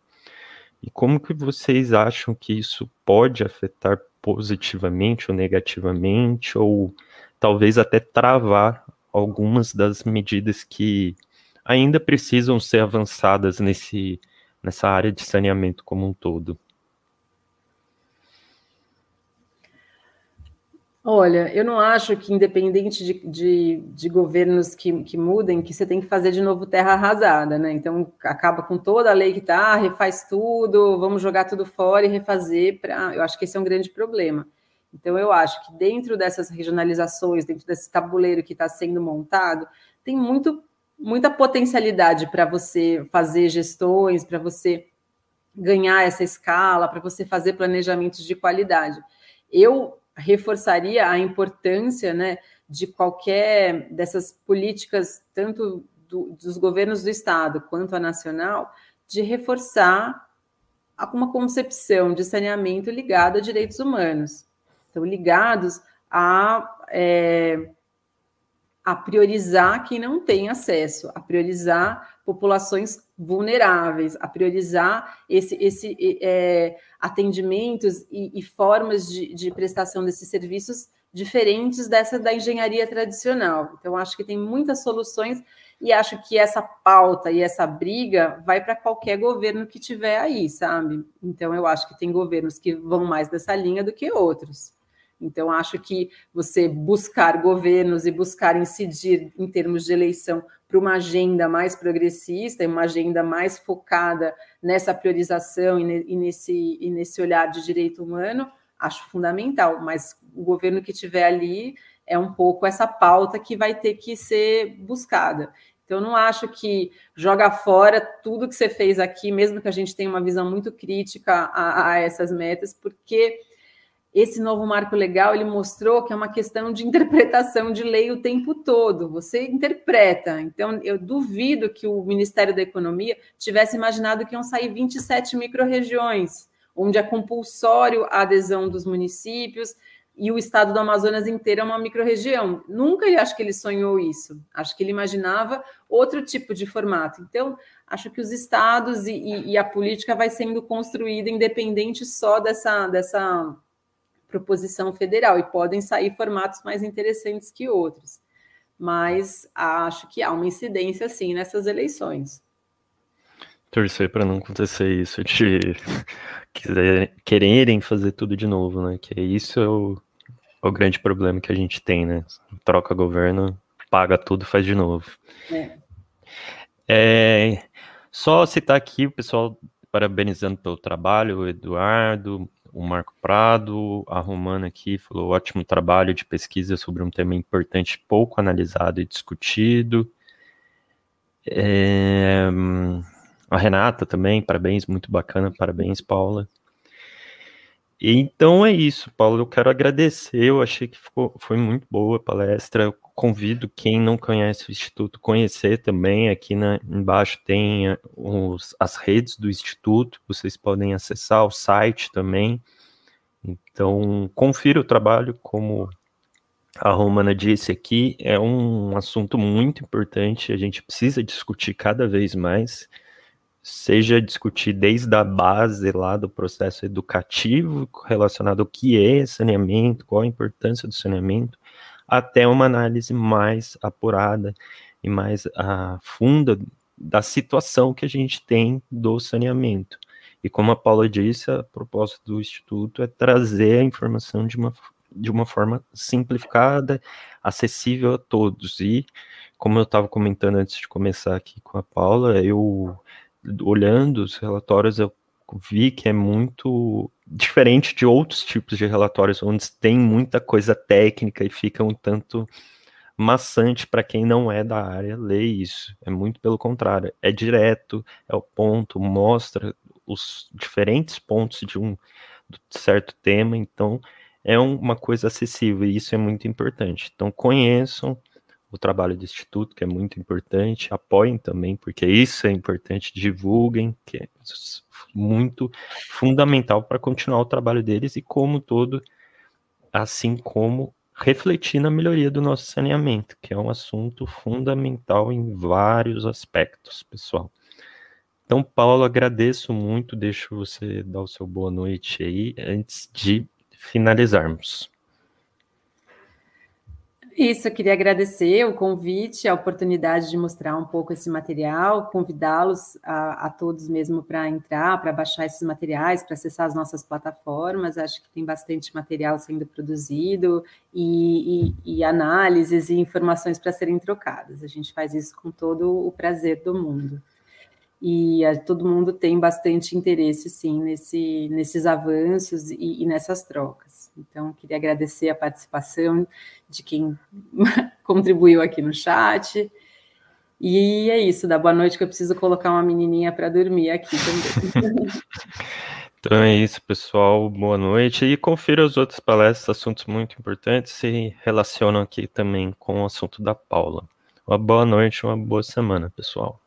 E como que vocês acham que isso pode afetar positivamente ou negativamente, ou talvez até travar algumas das medidas que ainda precisam ser avançadas nesse, nessa área de saneamento como um todo? Olha, eu não acho que, independente de, de, de governos que, que, mudem, que você tem que fazer de novo terra arrasada, né? Então, acaba com toda a lei que está, refaz tudo, vamos jogar tudo fora e refazer. Pra... Eu acho que esse é um grande problema. Então, eu acho que dentro dessas regionalizações, dentro desse tabuleiro que está sendo montado, tem muito, muita potencialidade para você fazer gestões, para você ganhar essa escala, para você fazer planejamentos de qualidade. Eu reforçaria a importância né, de qualquer dessas políticas, tanto do, dos governos do Estado quanto a nacional, de reforçar uma concepção de saneamento ligada a direitos humanos. Então, ligados a, é, a priorizar quem não tem acesso, a priorizar populações vulneráveis, a priorizar esse, esse é, atendimentos e, e formas de, de, prestação desses serviços diferentes dessa da engenharia tradicional. Então, acho que tem muitas soluções e acho que essa pauta e essa briga vai para qualquer governo que tiver aí, sabe? Então, eu acho que tem governos que vão mais dessa linha do que outros. Então, acho que você buscar governos e buscar incidir em termos de eleição para uma agenda mais progressista, uma agenda mais focada nessa priorização e nesse, e nesse olhar de direito humano, acho fundamental. Mas o governo que tiver ali é um pouco essa pauta que vai ter que ser buscada. Então, não acho que joga fora tudo que você fez aqui, mesmo que a gente tenha uma visão muito crítica a, a essas metas, porque esse novo marco legal ele mostrou que é uma questão de interpretação de lei o tempo todo. Você interpreta. Então, eu duvido que o Ministério da Economia tivesse imaginado que iam sair 27 microrregiões, onde é compulsório a adesão dos municípios e o estado do Amazonas inteiro é uma microrregião. Nunca acho que ele sonhou isso. Acho que ele imaginava outro tipo de formato. Então, acho que os estados e, e, e a política vai sendo construída independente só dessa, dessa proposição federal e podem sair formatos mais interessantes que outros. Mas acho que há uma incidência sim nessas eleições. Torcer para não acontecer isso de quiser, quererem fazer tudo de novo, né? Que isso é o, é o grande problema que a gente tem, né? Troca governo, paga tudo, faz de novo. É. É, só citar aqui o pessoal parabenizando pelo trabalho, o Eduardo, o Marco Prado, a Romana aqui falou ótimo trabalho de pesquisa sobre um tema importante, pouco analisado e discutido. É, a Renata também, parabéns, muito bacana, parabéns, Paula. Então é isso, Paulo. Eu quero agradecer. Eu achei que ficou, foi muito boa a palestra. Eu convido quem não conhece o Instituto conhecer também. Aqui embaixo tem eh, os, as redes do Instituto. Vocês podem acessar o site também. Então confira o trabalho, como a Romana disse aqui, é um assunto muito importante. A gente precisa discutir cada vez mais seja discutir desde a base lá do processo educativo relacionado ao que é saneamento, qual a importância do saneamento, até uma análise mais apurada e mais uh, funda da situação que a gente tem do saneamento. E como a Paula disse, a proposta do Instituto é trazer a informação de uma, de uma forma simplificada, acessível a todos. E, como eu estava comentando antes de começar aqui com a Paula, eu olhando os relatórios, eu vi que é muito diferente de outros tipos de relatórios, onde tem muita coisa técnica e fica um tanto maçante para quem não é da área ler isso. É muito pelo contrário, é direto, é o ponto, mostra os diferentes pontos de um certo tema, então é uma coisa acessível e isso é muito importante. Então conheçam, o trabalho do Instituto, que é muito importante, apoiem também, porque isso é importante, divulguem, que é muito fundamental para continuar o trabalho deles e, como todo, assim como refletir na melhoria do nosso saneamento, que é um assunto fundamental em vários aspectos, pessoal. Então, Paulo, agradeço muito, deixo você dar o seu boa noite aí, antes de finalizarmos. Isso, eu queria agradecer o convite, a oportunidade de mostrar um pouco esse material, convidá-los a, a, todos mesmo para entrar, para baixar esses materiais, para acessar as nossas plataformas. Acho que tem bastante material sendo produzido e, e, e análises e informações para serem trocadas. A gente faz isso com todo o prazer do mundo e a, todo mundo tem bastante interesse, sim, nesse, nesses avanços e, e, nessas trocas. Então, queria agradecer a participação de quem contribuiu aqui no chat. E é isso, dá boa noite que eu preciso colocar uma menininha para dormir aqui também. então é isso, pessoal. Boa noite. E confira as outras palestras, assuntos muito importantes se relacionam aqui também com o assunto da Paula. Uma boa noite, uma boa semana, pessoal.